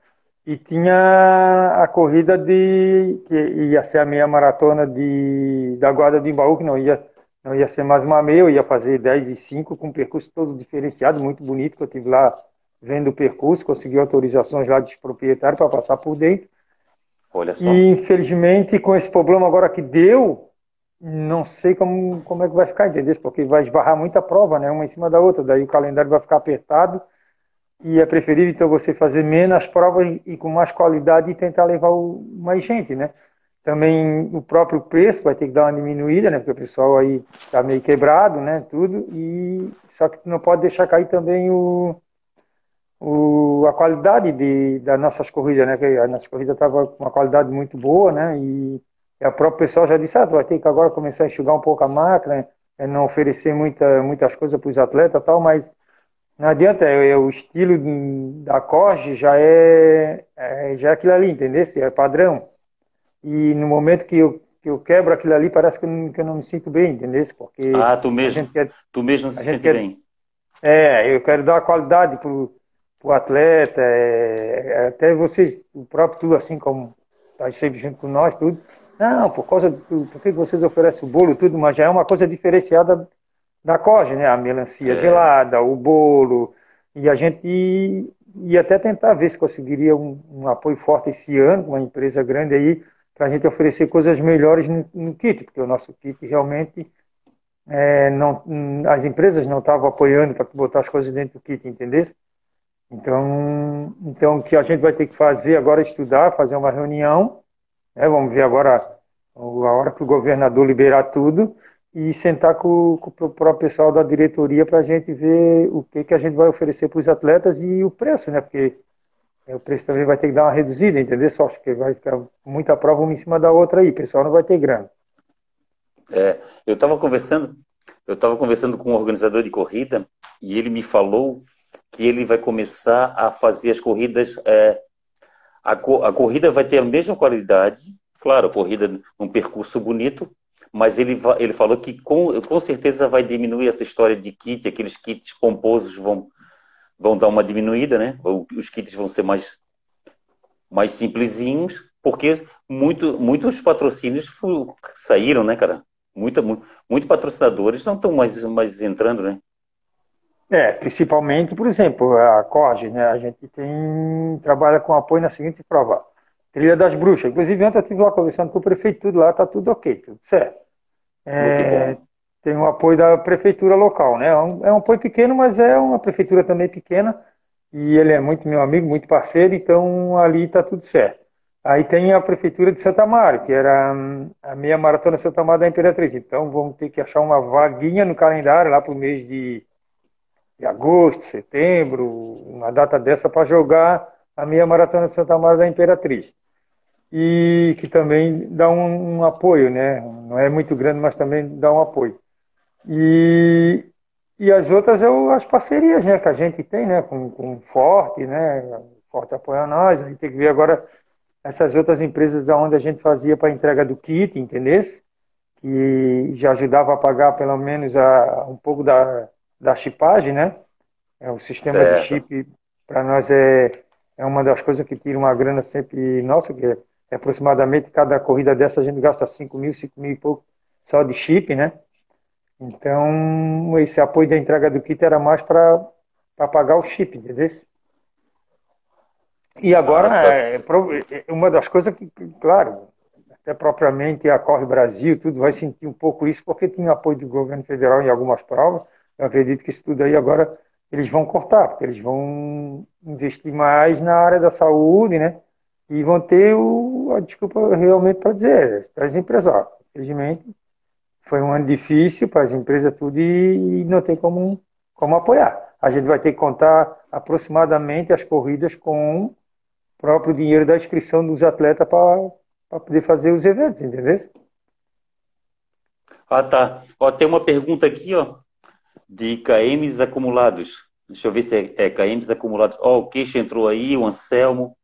E tinha a corrida de que ia ser a meia maratona de da guarda de Embaú, que não ia não ia ser mais uma meia, eu ia fazer 10 e 5 com um percurso todo diferenciado, muito bonito, que eu tive lá vendo o percurso, consegui autorizações lá dos proprietários para passar por dentro. Olha só. E infelizmente com esse problema agora que deu, não sei como, como é que vai ficar, entendeu? Porque vai esbarrar muita prova, né? Uma em cima da outra, daí o calendário vai ficar apertado e é preferível então você fazer menos provas e com mais qualidade e tentar levar o, mais gente, né? Também o próprio preço vai ter que dar uma diminuída, né? Porque o pessoal aí está meio quebrado, né? Tudo e só que não pode deixar cair também o, o a qualidade de, das nossas corridas, né? Que a nossa corrida estava com uma qualidade muito boa, né? E e a própria pessoal já disse, ah, vai ter que agora começar a enxugar um pouco a máquina, é não oferecer muita, muitas coisas para os atletas tal, mas não adianta, é, é o estilo da Corge já é, é, já é aquilo ali, entendeu? É padrão. E no momento que eu, que eu quebro aquilo ali, parece que eu, não, que eu não me sinto bem, entendeu? Porque ah, tu mesmo, quer, tu mesmo se sente quer, bem. É, eu quero dar qualidade para o atleta, é, é, até vocês, o próprio tu, assim como está sempre junto com nós, tudo, não, por causa do, por que vocês oferecem o bolo tudo, mas já é uma coisa diferenciada da Coge, né? A melancia é. gelada, o bolo, e a gente ia até tentar ver se conseguiria um, um apoio forte esse ano, uma empresa grande aí, para a gente oferecer coisas melhores no, no, kit, porque o nosso kit realmente é, não, as empresas não estavam apoiando para botar as coisas dentro do kit, entendeu? Então, então o que a gente vai ter que fazer agora é estudar, fazer uma reunião é, vamos ver agora a hora que o governador liberar tudo e sentar com, com o próprio pessoal da diretoria para a gente ver o que, que a gente vai oferecer para os atletas e o preço, né? Porque é, o preço também vai ter que dar uma reduzida, entendeu? Só que vai ficar muita prova uma em cima da outra aí, o pessoal não vai ter grana. É, eu estava conversando, eu estava conversando com um organizador de corrida e ele me falou que ele vai começar a fazer as corridas é, a, a corrida vai ter a mesma qualidade, claro, a corrida num percurso bonito, mas ele, ele falou que com, com certeza vai diminuir essa história de kit, aqueles kits pomposos vão, vão dar uma diminuída, né? Os kits vão ser mais, mais simplesinhos, porque muito, muitos patrocínios saíram, né, cara? Muita, muito, muito patrocinadores não estão mais, mais entrando, né? É, principalmente, por exemplo, a CORGE, né? A gente tem trabalha com apoio na seguinte prova. Trilha das Bruxas. Inclusive, ontem eu estive lá conversando com o prefeito, tudo lá, tá tudo ok, tudo certo. É, tem o apoio da prefeitura local, né? É um, é um apoio pequeno, mas é uma prefeitura também pequena. E ele é muito meu amigo, muito parceiro, então ali tá tudo certo. Aí tem a prefeitura de Santa Maria, que era a meia maratona Santa Maria da Imperatriz. Então vamos ter que achar uma vaguinha no calendário lá para o mês de de agosto, setembro, uma data dessa para jogar a minha maratona de Santa Maria da Imperatriz. E que também dá um, um, apoio, né? Não é muito grande, mas também dá um apoio. E, e as outras são as parcerias né, que a gente tem, né? Com, com Forte, né? Forte apoia nós. A gente tem que ver agora essas outras empresas da onde a gente fazia para entrega do kit, entendeu? Que já ajudava a pagar pelo menos a, um pouco da, da chipagem, né? É, o sistema certo. de chip, para nós, é, é uma das coisas que tira uma grana sempre nossa, que é, é aproximadamente cada corrida dessa a gente gasta 5 mil, 5 mil e pouco só de chip, né? Então, esse apoio da entrega do kit era mais para pagar o chip, entendeu? E agora, ah, tá... é, é, uma das coisas que, claro, até propriamente a Corre Brasil, tudo vai sentir um pouco isso, porque tinha apoio do governo federal em algumas provas, eu acredito que isso tudo aí agora eles vão cortar, porque eles vão investir mais na área da saúde, né? e vão ter o, a desculpa realmente para dizer, as empresas, infelizmente, foi um ano difícil para as empresas tudo e, e não tem como, como apoiar. A gente vai ter que contar aproximadamente as corridas com o próprio dinheiro da inscrição dos atletas para poder fazer os eventos, entendeu? Ah, tá. Ó, tem uma pergunta aqui, ó, de KMs acumulados. Deixa eu ver se é, é KMs acumulados. Ó, o Queixo entrou aí, o Anselmo.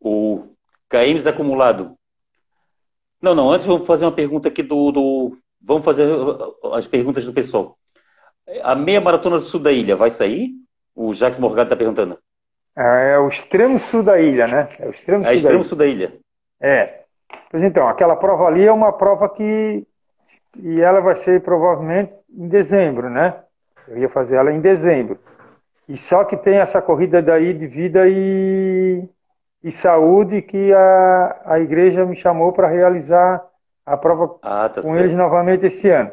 O KMs acumulado. Não, não, antes vamos fazer uma pergunta aqui do, do... Vamos fazer as perguntas do pessoal. A meia maratona do sul da ilha vai sair? O Jacques Morgado está perguntando. É, é, o extremo sul da ilha, né? É o extremo, é sul, extremo da sul da ilha. É. Pois então, aquela prova ali é uma prova que. E ela vai ser provavelmente em dezembro, né? Eu ia fazer ela em dezembro. E só que tem essa corrida daí de vida e, e saúde que a, a igreja me chamou para realizar a prova ah, tá com certo. eles novamente esse ano.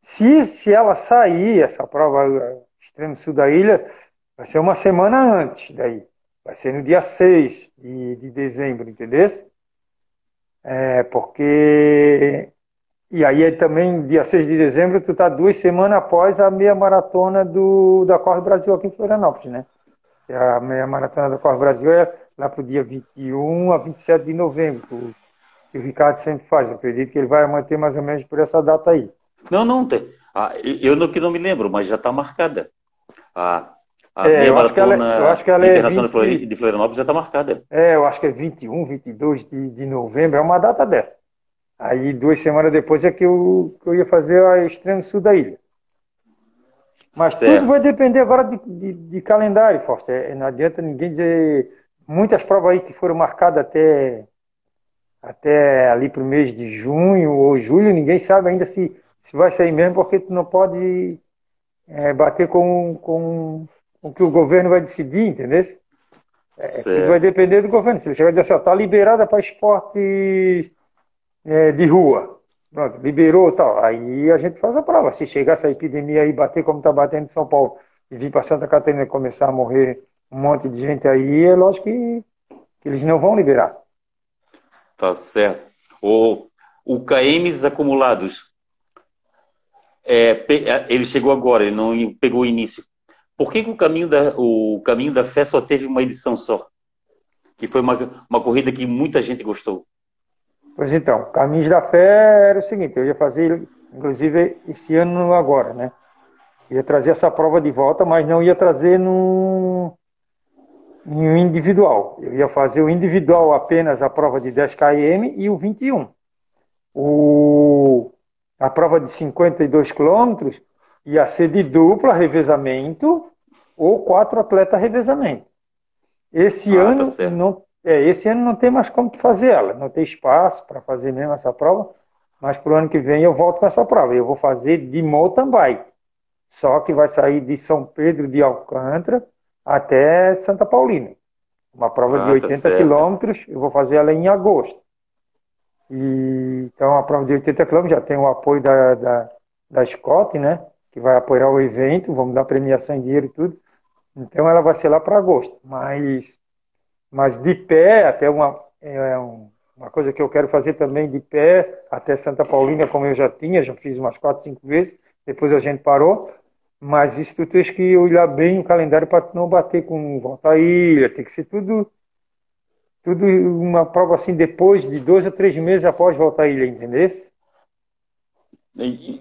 Se, se ela sair, essa prova extremo sul da ilha, vai ser uma semana antes daí. Vai ser no dia 6 de, de dezembro, entendeu? É, porque. E aí também, dia 6 de dezembro, tu tá duas semanas após a meia maratona do, da Corre Brasil aqui em Florianópolis, né? A meia maratona da Corre Brasil é lá pro dia 21 a 27 de novembro, que o, que o Ricardo sempre faz. Eu acredito que ele vai manter mais ou menos por essa data aí. Não, não tem. Ah, eu não que não me lembro, mas já está marcada. A, a é, meia maratona ela, eu acho que ela internacional é 20, de Florianópolis já está marcada. É, eu acho que é 21, 22 de, de novembro, é uma data dessa. Aí duas semanas depois é que eu, que eu ia fazer a extremo sul da ilha. Mas certo. tudo vai depender agora de, de, de calendário, Forster. É, não adianta ninguém dizer. Muitas provas aí que foram marcadas até, até ali para o mês de junho ou julho, ninguém sabe ainda se se vai sair mesmo, porque tu não pode é, bater com, com, com o que o governo vai decidir, entendeu? É, vai depender do governo. Se ele chegar e dizer assim, está liberada para esporte é, de rua. Pronto, liberou tal. Aí a gente faz a prova. Se chegar essa epidemia aí bater como está batendo em São Paulo e vir para Santa Catarina começar a morrer um monte de gente aí, é lógico que, que eles não vão liberar. Tá certo. O, o KMs acumulados é, é, ele chegou agora, ele não pegou o início. Por que, que, o, caminho da, o Caminho da Fé só teve uma edição só? Que foi uma, uma corrida que muita gente gostou. Pois então, Caminhos da Fé era o seguinte, eu ia fazer, inclusive, esse ano agora, né? Ia trazer essa prova de volta, mas não ia trazer no, no individual. Eu ia fazer o individual apenas a prova de 10 km e o 21. O, a prova de 52 quilômetros ia ser de dupla revezamento ou quatro atletas revezamento. Esse ah, tá ano tá não é, esse ano não tem mais como fazer ela, não tem espaço para fazer mesmo essa prova, mas para o ano que vem eu volto com essa prova. Eu vou fazer de mountain bike, só que vai sair de São Pedro de Alcântara até Santa Paulina. Uma prova ah, de 80 tá quilômetros, eu vou fazer ela em agosto. E, então, a prova de 80 km já tem o apoio da, da, da Scott, né? Que vai apoiar o evento, vamos dar premiação em dinheiro e tudo. Então, ela vai ser lá para agosto. Mas, mas de pé, até uma, é uma coisa que eu quero fazer também de pé, até Santa Paulina, como eu já tinha, já fiz umas quatro, cinco vezes. Depois a gente parou. Mas isso tu tens que olhar bem o calendário para não bater com volta à ilha, tem que ser tudo tudo uma prova assim depois de dois ou três meses após voltar à ilha, entendeu?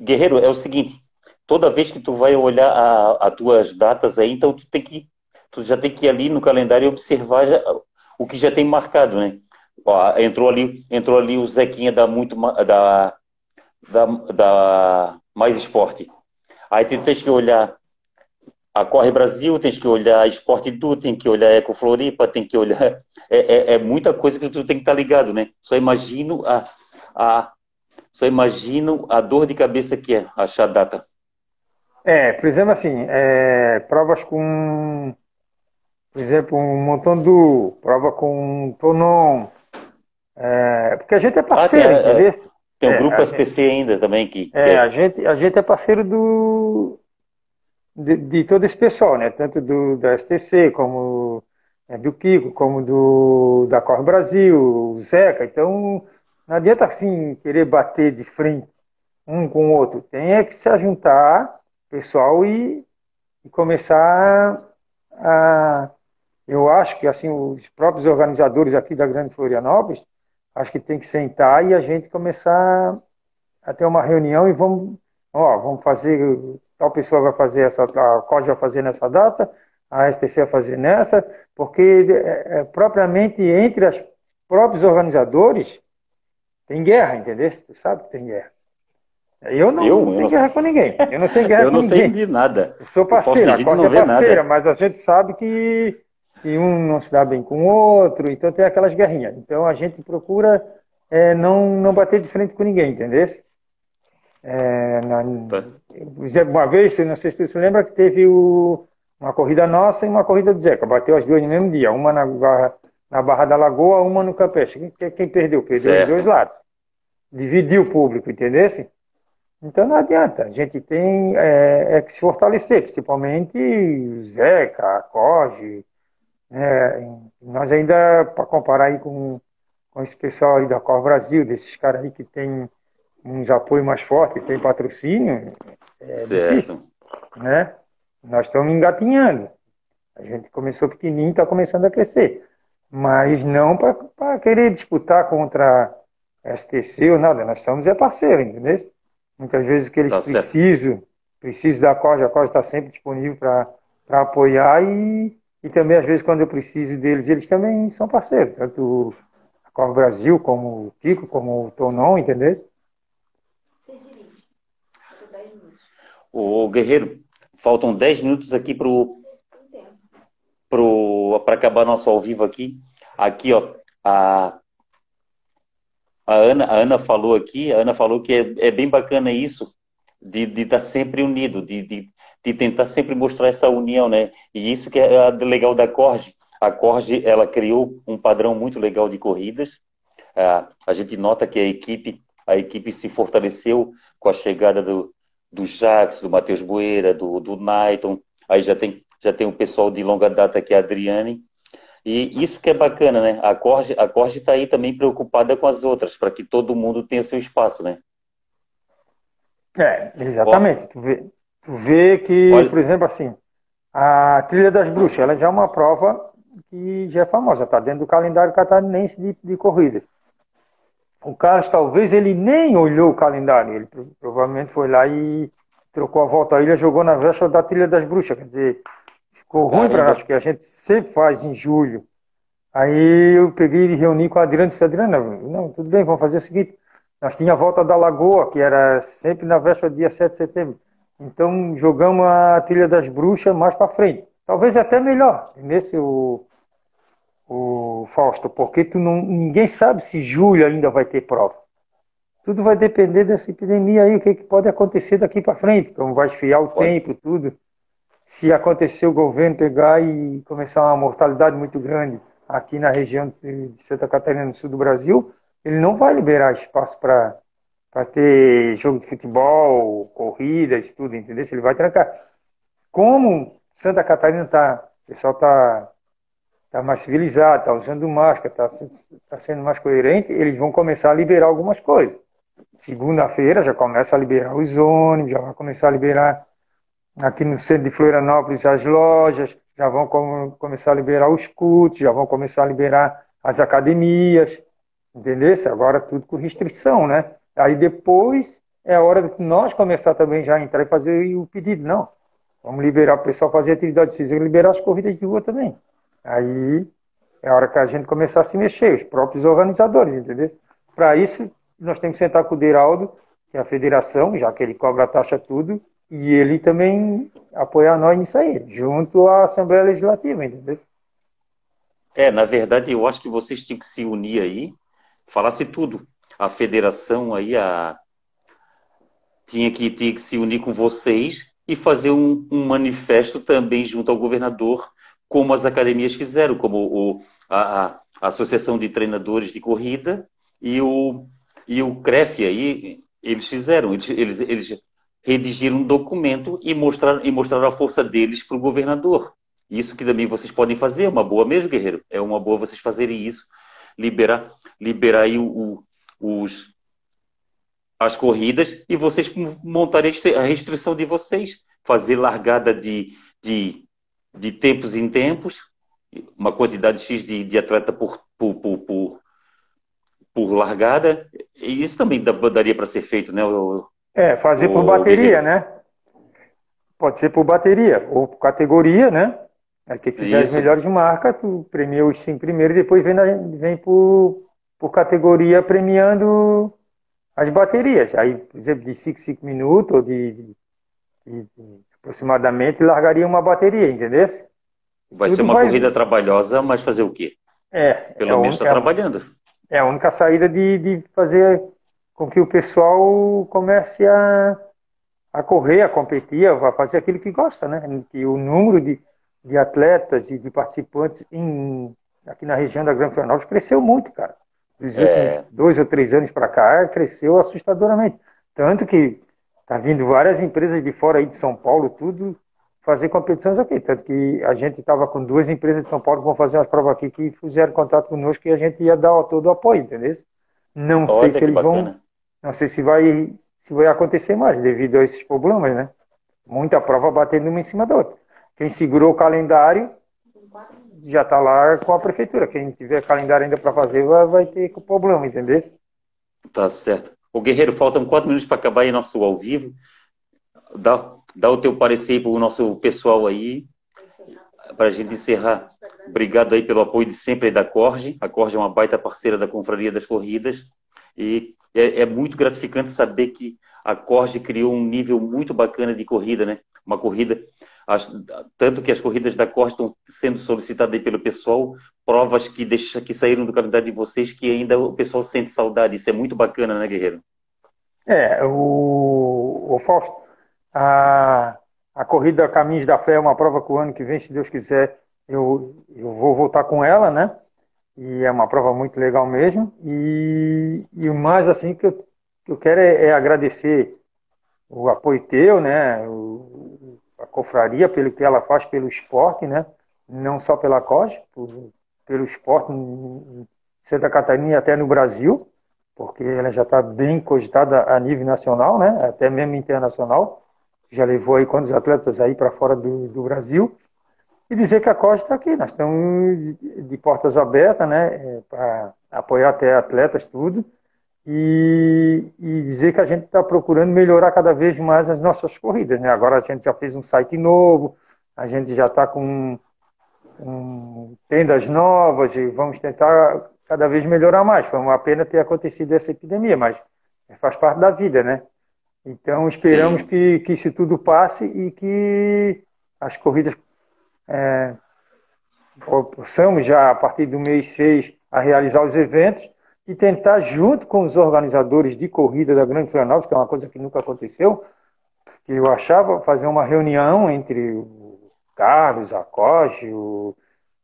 Guerreiro, é o seguinte, toda vez que tu vai olhar as tuas datas aí, então tu tem que tu já tem que ir ali no calendário e observar já, o que já tem marcado, né? Ó, entrou ali, entrou ali o Zequinha da muito da da, da mais esporte. Aí tu tens que olhar a Corre Brasil, tem que olhar Esporte Du, tem que olhar Eco Floripa, tem que olhar. É, é, é, muita coisa que tu tem que estar ligado, né? Só imagino a, a, só imagino a dor de cabeça que é achar data. É, por exemplo, assim, é, provas com, por exemplo, um montão do, prova com um Tonon, é, porque a gente é parceiro, ah, tem, é, tem um é, grupo STC gente, ainda também que. É, a gente, a gente é parceiro do de, de, todo esse pessoal, né? Tanto do, da STC como né, do Kiko, como do da Corre Brasil, o Zeca. Então, não adianta assim querer bater de frente um com o outro. Tem é que se ajuntar, pessoal, e, e começar a. Eu acho que assim os próprios organizadores aqui da Grande Florianópolis, acho que tem que sentar e a gente começar a ter uma reunião e vamos, ó, vamos fazer, tal pessoa vai fazer essa, a COD vai fazer nessa data, a STC vai fazer nessa, porque é, é, propriamente entre os próprios organizadores tem guerra, entendeu? Você sabe que tem guerra. Eu não, eu, não tenho guerra com ninguém. Eu não tenho guerra eu com ninguém. Eu não sei de nada. Eu sou parceiro, a Costa é parceira, mas a gente sabe que, que um não se dá bem com o outro, então tem aquelas guerrinhas. Então a gente procura é, não, não bater de frente com ninguém, entendeu? É, na, tá. Uma vez, não sei se você se lembra, que teve o, uma corrida nossa e uma corrida do Zeca. Bateu as duas no mesmo dia, uma na Barra, na barra da Lagoa, uma no Campestre. Quem, quem perdeu? Perdeu certo. os dois lados. Dividiu o público, entendeu? Então não adianta, a gente tem é, é que se fortalecer, principalmente Zeca, Corge, né? nós ainda, para comparar aí com, com esse pessoal aí da Cor Brasil, desses caras aí que tem uns apoio mais forte, tem patrocínio, é certo. difícil, né? Nós estamos engatinhando. A gente começou pequenininho, está começando a crescer. Mas não para querer disputar contra STC ou nada. Nós somos é parceiro, entendeu? Muitas vezes que eles tá precisam, precisam da Corja, a Corja está sempre disponível para apoiar e, e também às vezes quando eu preciso deles, eles também são parceiros, tanto a Corja Brasil como o Kiko, como o Tonon, entendeu? 6 20. O Guerreiro, faltam 10 minutos aqui para para acabar nosso ao vivo aqui. Aqui, ó, a a Ana, a Ana falou aqui, a Ana falou que é, é bem bacana isso, de estar tá sempre unido, de, de, de, tentar sempre mostrar essa união, né? E isso que é legal da Corge. A Corge, ela criou um padrão muito legal de corridas. a gente nota que a equipe, a equipe se fortaleceu com a chegada do, do Jax, do Matheus Boeira, do, do Naiton. Aí já tem, já tem o pessoal de longa data que é a Adriane. E isso que é bacana, né? A Corge a Corge está aí também preocupada com as outras, para que todo mundo tenha seu espaço, né? É, exatamente. Tu vê, tu vê que, Olha... por exemplo, assim, a Trilha das Bruxas, ela já é uma prova que já é famosa, está dentro do calendário catarinense de, de corrida. O Carlos, talvez, ele nem olhou o calendário, ele provavelmente foi lá e trocou a volta à ilha, jogou na véspera da Trilha das Bruxas, quer dizer, Ficou ruim para nós, porque a gente sempre faz em julho. Aí eu peguei e reuni com a Adriana e disse, Adriana, não, tudo bem, vamos fazer o seguinte. Nós tínhamos a volta da Lagoa, que era sempre na véspera do dia 7 de setembro. Então jogamos a Trilha das Bruxas mais para frente. Talvez até melhor, nesse o, o Fausto, porque tu não, ninguém sabe se julho ainda vai ter prova. Tudo vai depender dessa epidemia aí, o que, que pode acontecer daqui para frente, como vai esfriar o pode. tempo, tudo se acontecer o governo pegar e começar uma mortalidade muito grande aqui na região de Santa Catarina, no sul do Brasil, ele não vai liberar espaço para ter jogo de futebol, corridas, tudo, entendeu? Ele vai trancar. Como Santa Catarina está, o pessoal está tá mais civilizado, está usando máscara, está tá sendo mais coerente, eles vão começar a liberar algumas coisas. Segunda-feira já começa a liberar os ônibus, já vai começar a liberar aqui no centro de Florianópolis as lojas, já vão com, começar a liberar os cultos, já vão começar a liberar as academias, entendeu? Agora tudo com restrição, né? Aí depois é a hora de nós começar também já a entrar e fazer o pedido, não. Vamos liberar o pessoal fazer atividade física, liberar as corridas de rua também. Aí é a hora que a gente começar a se mexer, os próprios organizadores, entendeu? Para isso, nós temos que sentar com o Deraldo, que é a federação, já que ele cobra a taxa tudo, e ele também apoiar nós nisso aí, junto à Assembleia Legislativa, entendeu? É, na verdade, eu acho que vocês tinham que se unir aí, falasse tudo. A federação aí, a... tinha, que, tinha que se unir com vocês e fazer um, um manifesto também junto ao governador, como as academias fizeram, como o, a, a Associação de Treinadores de Corrida e o, e o CREF aí, eles fizeram, eles, eles, eles redigir um documento e mostrar, e mostrar a força deles para o governador. Isso que também vocês podem fazer, é uma boa mesmo, guerreiro. É uma boa vocês fazerem isso, liberar, liberar aí o, o, os, as corridas e vocês montarem a restrição de vocês, fazer largada de, de, de tempos em tempos, uma quantidade X de, de atleta por, por, por, por, por largada. E isso também daria para ser feito, né? O, é, fazer o, por bateria, né? Pode ser por bateria ou por categoria, né? É que fizer as melhores marcas, tu premia os cinco primeiros e depois vem, na, vem por, por categoria premiando as baterias. Aí, por exemplo, de 5, 5 minutos ou de, de, de, aproximadamente largaria uma bateria, entendeu? Vai Tudo ser uma vai... corrida trabalhosa, mas fazer o quê? É. Pelo é menos está trabalhando. É a única saída de, de fazer com que o pessoal comece a, a correr, a competir, a fazer aquilo que gosta, né? Que o número de, de atletas e de participantes em, aqui na região da Grande Florianópolis cresceu muito, cara. Dos é. dois ou três anos para cá, cresceu assustadoramente. Tanto que tá vindo várias empresas de fora aí de São Paulo, tudo fazer competições aqui. Tanto que a gente estava com duas empresas de São Paulo que vão fazer umas provas aqui que fizeram contato conosco e a gente ia dar todo o apoio, entendeu? Não Olha sei se eles bacana. vão não sei se vai, se vai acontecer mais devido a esses problemas, né? Muita prova batendo uma em cima da outra. Quem segurou o calendário já está lá com a prefeitura. Quem tiver calendário ainda para fazer vai, vai ter problema, entendeu? Tá certo. O Guerreiro, faltam quatro minutos para acabar aí nosso ao vivo. Dá, dá o teu parecer para o nosso pessoal aí, para a gente encerrar. Obrigado aí pelo apoio de sempre da Corge. A Corge é uma baita parceira da Confraria das Corridas. E é, é muito gratificante saber que a Corge criou um nível muito bacana de corrida, né? Uma corrida, as, tanto que as corridas da Corge estão sendo solicitadas pelo pessoal, provas que, deixa, que saíram do calendário de vocês que ainda o pessoal sente saudade. Isso é muito bacana, né, Guerreiro? É, o, o Fausto, a, a corrida Caminhos da Fé é uma prova que o ano que vem, se Deus quiser, eu, eu vou voltar com ela, né? e é uma prova muito legal mesmo. E, e o mais assim que eu, que eu quero é, é, agradecer o apoio teu, né, o, a confraria pelo que ela faz pelo esporte, né, não só pela COS, pelo esporte em Santa Catarina e até no Brasil, porque ela já está bem cogitada a nível nacional, né, até mesmo internacional. Já levou aí quantos atletas aí para fora do, do Brasil e dizer que a Costa está aqui. Nós estamos de portas abertas, né, é, para apoiar até atletas, tudo. E, e dizer que a gente está procurando melhorar cada vez mais as nossas corridas. Né? Agora a gente já fez um site novo, a gente já está com um, tendas novas e vamos tentar cada vez melhorar mais. Foi uma pena ter acontecido essa epidemia, mas faz parte da vida, né? Então esperamos que, que isso tudo passe e que as corridas é, possamos já, a partir do mês 6, a realizar os eventos e tentar, junto com os organizadores de corrida da Grande Florianópolis, que é uma coisa que nunca aconteceu, que eu achava fazer uma reunião entre o Carlos, a Coge, o,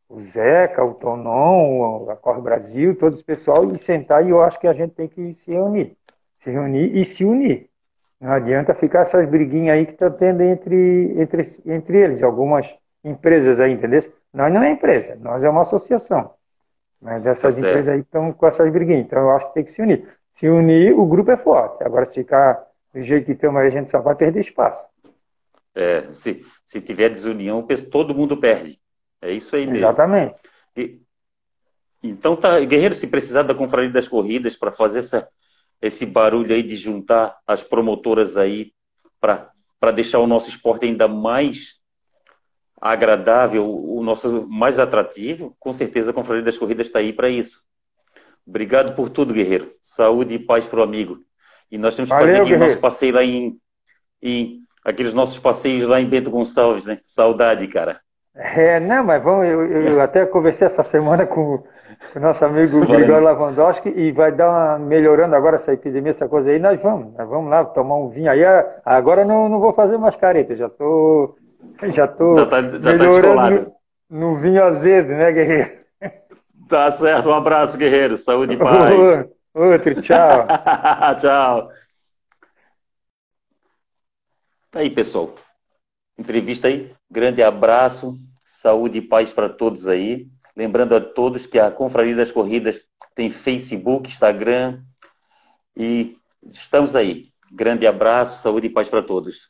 o Zeca, o Tonon, a Corre Brasil, todo esse pessoal, e sentar, e eu acho que a gente tem que se reunir. Se reunir e se unir. Não adianta ficar essas briguinhas aí que estão tá tendo entre, entre, entre eles. Algumas empresas aí, entendeu? Nós não é empresa, nós é uma associação. Mas essas tá empresas aí estão com essas briguinhas. Então eu acho que tem que se unir. Se unir, o grupo é forte. Agora, se ficar do jeito que estamos aí, a gente só vai perder espaço. É, se, se tiver desunião, todo mundo perde. É isso aí mesmo. Exatamente. E, então, tá, Guerreiro, se precisar da Confraria das Corridas para fazer essa, esse barulho aí de juntar as promotoras aí para deixar o nosso esporte ainda mais agradável, o nosso mais atrativo, com certeza a Confraria das Corridas está aí para isso. Obrigado por tudo, guerreiro. Saúde e paz para o amigo. E nós temos que Valeu, fazer aquele nosso passeio lá em, em, aqueles nossos passeios lá em Bento Gonçalves, né? Saudade, cara. É, não, mas vamos, eu, eu até conversei essa semana com, o nosso amigo Grigório Lavandowski e vai dar uma melhorando agora essa epidemia, essa coisa aí, nós vamos, nós vamos lá tomar um vinho aí. Agora não, não vou fazer mais careta, já estou tô já tá, já tá melhorando tá no, no, vinho azedo, né, guerreiro? [laughs] Tá certo, um abraço, guerreiro. Saúde e paz. Outro, tchau. [laughs] tchau. Tá aí, pessoal. Entrevista aí. Grande abraço. Saúde e paz para todos aí. Lembrando a todos que a Confraria das Corridas tem Facebook, Instagram e estamos aí. Grande abraço, saúde e paz para todos.